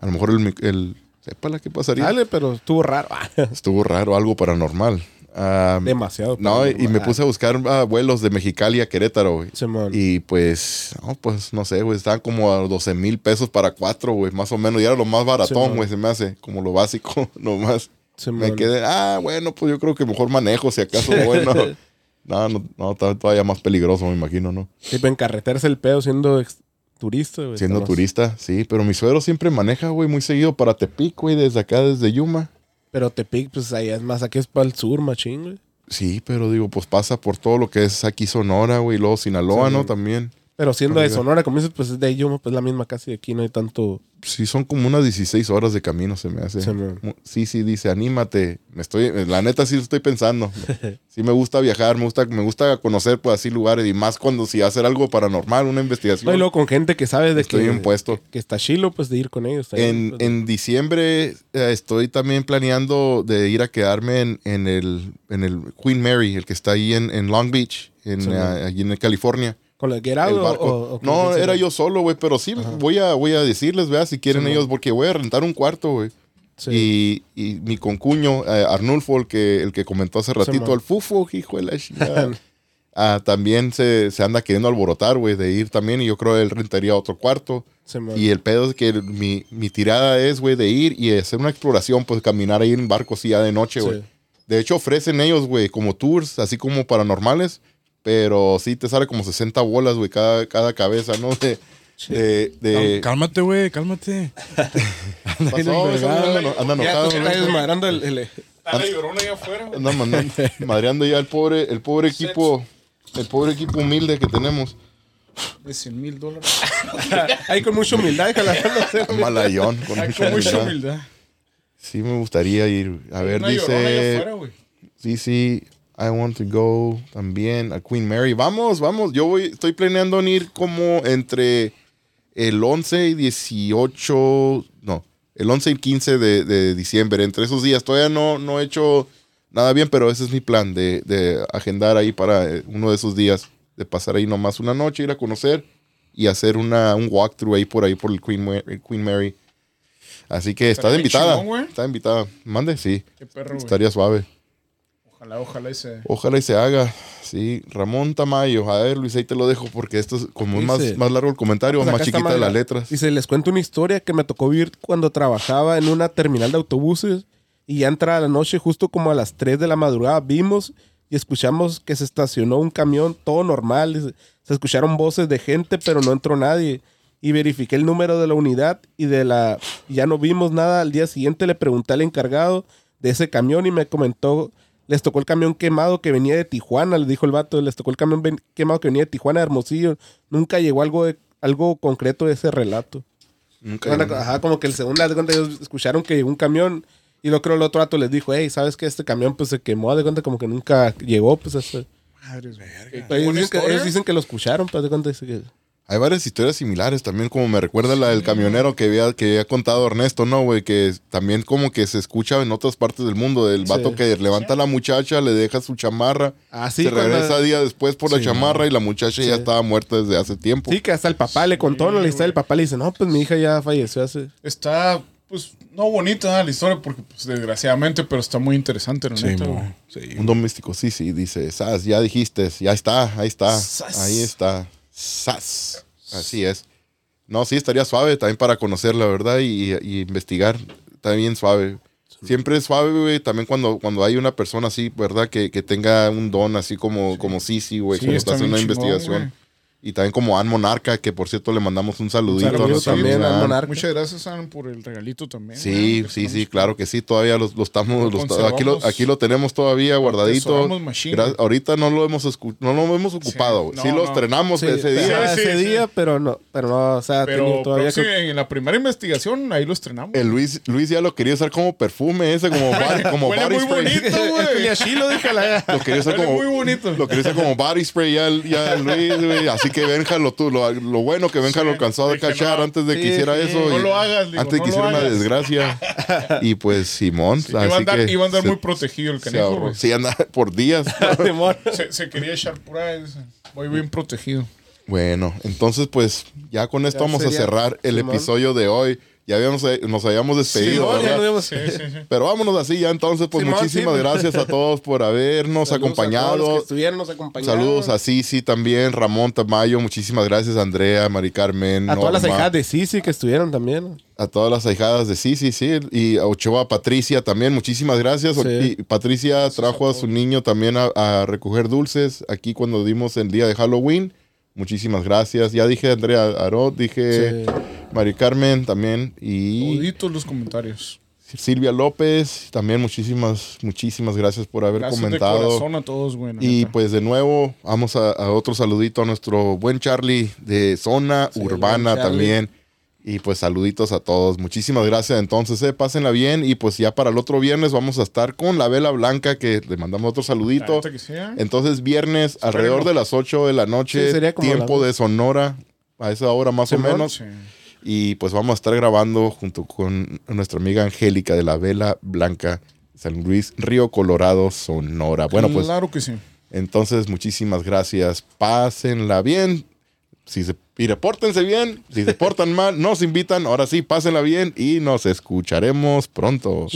a lo mejor el, sépala qué pasaría. Dale, pero estuvo raro. Estuvo raro, algo paranormal. Ah, Demasiado. no, y, me puse a buscar ah, vuelos de Mexicali a Querétaro, güey. Simón. Y pues, no, pues no sé, güey, estaban como a 12 mil pesos para cuatro, güey, más o menos. Y era lo más baratón, güey, se me hace, como lo básico, nomás. Simón. Me quedé, ah, bueno, pues yo creo que mejor manejo, si acaso, bueno. no, no, no, todavía más peligroso, me imagino, ¿no? Tipo, en carretera es el pedo siendo ex- turista, güey. Siendo turista, sí, pero mi suegro siempre maneja, güey, muy seguido para Tepic, güey, desde acá, desde Yuma. Pero Tepic, pues allá es más, aquí es para el sur, machín, güey. Sí, pero digo, pues pasa por todo lo que es aquí Sonora, güey, y luego Sinaloa. ¿no? También. Pero siendo de. Sonora, dices, pues es de Yuma, pues la misma casi aquí no hay tanto. Sí, son como unas 16 horas de camino, se me hace. Sí, Sí, sí, dice, anímate. Me estoy, la neta sí lo estoy pensando. Sí me gusta viajar, me gusta, me gusta conocer pues así lugares y más cuando si hacer algo paranormal, una investigación. No, y luego con gente que sabe de Estoy que, bien puesto. que, está chilo, pues de ir con ellos. En, pues. en diciembre eh, estoy también planeando de ir a quedarme en, en el, en el Queen Mary, el que está ahí en, en Long Beach, en, Sí, allí en California. ¿Con el Get Out barco. o- o no, era yo solo, güey, pero sí voy a, voy a decirles, vea, si quieren Sí, ellos, porque voy a rentar un cuarto, güey. Sí. Y, y mi concuño, eh, Arnulfo, el que, el que comentó hace ratito, el Fufo, hijo de la chingada, ah, también se, se anda queriendo alborotar, güey, de ir también. Y yo creo que él rentaría otro cuarto. Sí. Y el pedo es que el- mi, mi tirada es, güey, de ir y hacer una exploración, pues caminar ahí en barcos sí, ya de noche, güey. Sí. De hecho, ofrecen ellos, güey, como tours, así como paranormales, pero sí te sale como 60 bolas, güey, cada, cada cabeza, ¿no? De, de, de- Cálmate, güey, cálmate. Anda pasó, anda, anda enojado, está desmadrando el, la llorona allá afuera, güey. Anda mandando- madreando ya el pobre, el pobre equipo, el pobre equipo humilde que tenemos. De 100 mil dólares. Ahí con mucha humildad. Malayón, con mucha con mucha humildad. humildad. Sí me gustaría ir. A ver, Una dice... afuera, güey. Sí, sí. I want to go también a Queen Mary. Vamos, vamos. Yo voy, estoy planeando en ir como entre el 11 y 18, no, el 11 y 15 de, de diciembre. Entre esos días. Todavía no, no he hecho nada bien, pero ese es mi plan de, de agendar ahí para eh, uno de esos días. De pasar ahí nomás una noche, ir a conocer y hacer una, un walkthrough ahí por ahí por el Queen, Ma- el Queen Mary. Así que estás invitada. chingón. Está invitada. Mande, sí. Qué perro. Estaría suave. Ojalá, ojalá ese. Ojalá y se haga. Sí, Ramón Tamayo. A ver, Luis, ahí te lo dejo porque esto es como es más, más largo el comentario, Pues más chiquita de la- las letras. Dice, les cuento una historia que me tocó vivir cuando trabajaba en una terminal de autobuses y ya entrada la noche, justo como a las 3 de la madrugada, vimos y escuchamos que se estacionó un camión, todo normal. se escucharon voces de gente, pero no entró nadie. Y verifiqué el número de la unidad y de la... y Ya no vimos nada. Al día siguiente le pregunté al encargado de ese camión y me comentó... Les tocó el camión quemado que venía de Tijuana, le dijo el vato. Les tocó el camión quemado que venía de Tijuana, de Hermosillo. Nunca llegó algo, de- algo concreto de ese relato. Nunca Bueno, ajá, como que el segundo, de cuenta, ellos escucharon que llegó un camión y lo creo el otro rato les dijo, hey, ¿sabes que Este camión pues se quemó, haz de cuenta como que nunca llegó, pues eso. Madres, verga. Ellos dicen, que, historia. ellos dicen que lo escucharon, pues de cuenta dice que... Hay varias historias similares también, como me recuerda la del camionero que había, que había contado Ernesto, ¿no, güey? Que también como que se escucha en otras partes del mundo, del Sí. vato que levanta a la muchacha, le deja su chamarra, Ah, sí, se cuando- regresa día después por la chamarra y la muchacha ya estaba muerta desde hace tiempo. Sí, que hasta el papá le contó la historia del papá, le dice, no, pues mi hija ya falleció hace... Está, pues, no bonita la historia, porque, pues, desgraciadamente, pero está muy interesante, la Sí, neta. Sí. Un doméstico, sí, sí, dice, Sas, ya dijiste, ya está, ahí está, Sas. ahí está, Sas, así es. No, sí, estaría suave también para conocer la verdad y, y investigar, bien suave. Siempre es suave, güey, también cuando, cuando hay una persona así, ¿verdad? Que, que tenga un don así como, como Sisi, güey, Sí, que está está haciendo una chingón, investigación. güey. Y también como Ann Monarca, que por cierto le mandamos un saludito. saludo a nuestra también Ann. Monarca. Muchas gracias, Ana, por el regalito también. Sí, que sí, sí, claro que sí, todavía lo, lo estamos, aquí, lo, aquí lo tenemos todavía guardadito. Gra- ahorita no lo hemos escu- no lo hemos ocupado, güey. no, Sí, lo no. estrenamos Sí, ese día. Sí, ese sí, día, pero no, pero no, o sea, Pero todavía que... en la primera investigación, ahí lo estrenamos. El Luis, Luis ya lo quería usar como perfume ese, como body, como Huele body muy spray. bonito, güey. así lo dije la... Lo quería usar como muy bonito. Lo quería usar como body spray ya, ya Luis, güey. Así que Benja lo, tu- lo, lo bueno que Benja Sí, lo alcanzó a cachar no. antes de que hiciera eso. No y- lo hagas, digo, Antes de que no hiciera una desgracia. y pues Simón, iba, a así andar, que iba a andar se- muy protegido el canijo. Sí, anda por días. Se, se quería echar por ahí. dice, Voy bien protegido. Bueno, entonces pues ya con esto Ya vamos sería- a cerrar el Simón. episodio de hoy. Ya habíamos, eh, nos habíamos despedido, ya ¿verdad? vemos. Sí, sí, sí. Pero vámonos así ya entonces, pues muchísimas sí, pues. gracias a todos por habernos Saludos a todos los que acompañado. estuvieron. Saludos a Sisi también, Ramón Tamayo, muchísimas gracias Andrea, Mari Carmen, A todas las hijas de Sisi que estuvieron también. a todas las ahijadas de Sisi, sí, y a Ochoa Patricia también, muchísimas gracias. Sí. Y Patricia trajo a su niño también a, a recoger dulces aquí cuando dimos el día de Halloween. Muchísimas gracias. Ya dije Andrea Arot, dije Sí. Mari Carmen también y Toditos los comentarios. Silvia López, también muchísimas, muchísimas gracias por haber Gracias de comentado. corazón a todos, Y neta. pues de nuevo, vamos a, a otro saludito a nuestro buen Charlie de Zona Sí, Urbana Charlie. Y pues saluditos a todos. Muchísimas gracias. Entonces, eh, pásenla bien. Y pues ya para el otro viernes vamos a estar con la Vela Blanca, que le mandamos otro saludito. ¿eh? Entonces, viernes, alrededor de las 8 de la noche, Sí, sería como tiempo la- de Sonora, a esa hora más o menos. Sí. Y pues vamos a estar grabando junto con nuestra amiga Angélica de la Vela Blanca, San Luis, Río Colorado, Sonora. Bueno, pues Claro que sí. Entonces, muchísimas gracias. Pásenla bien. Si se, y repórtense bien. Si se portan mal, nos invitan. Ahora sí, pásenla bien y nos escucharemos pronto.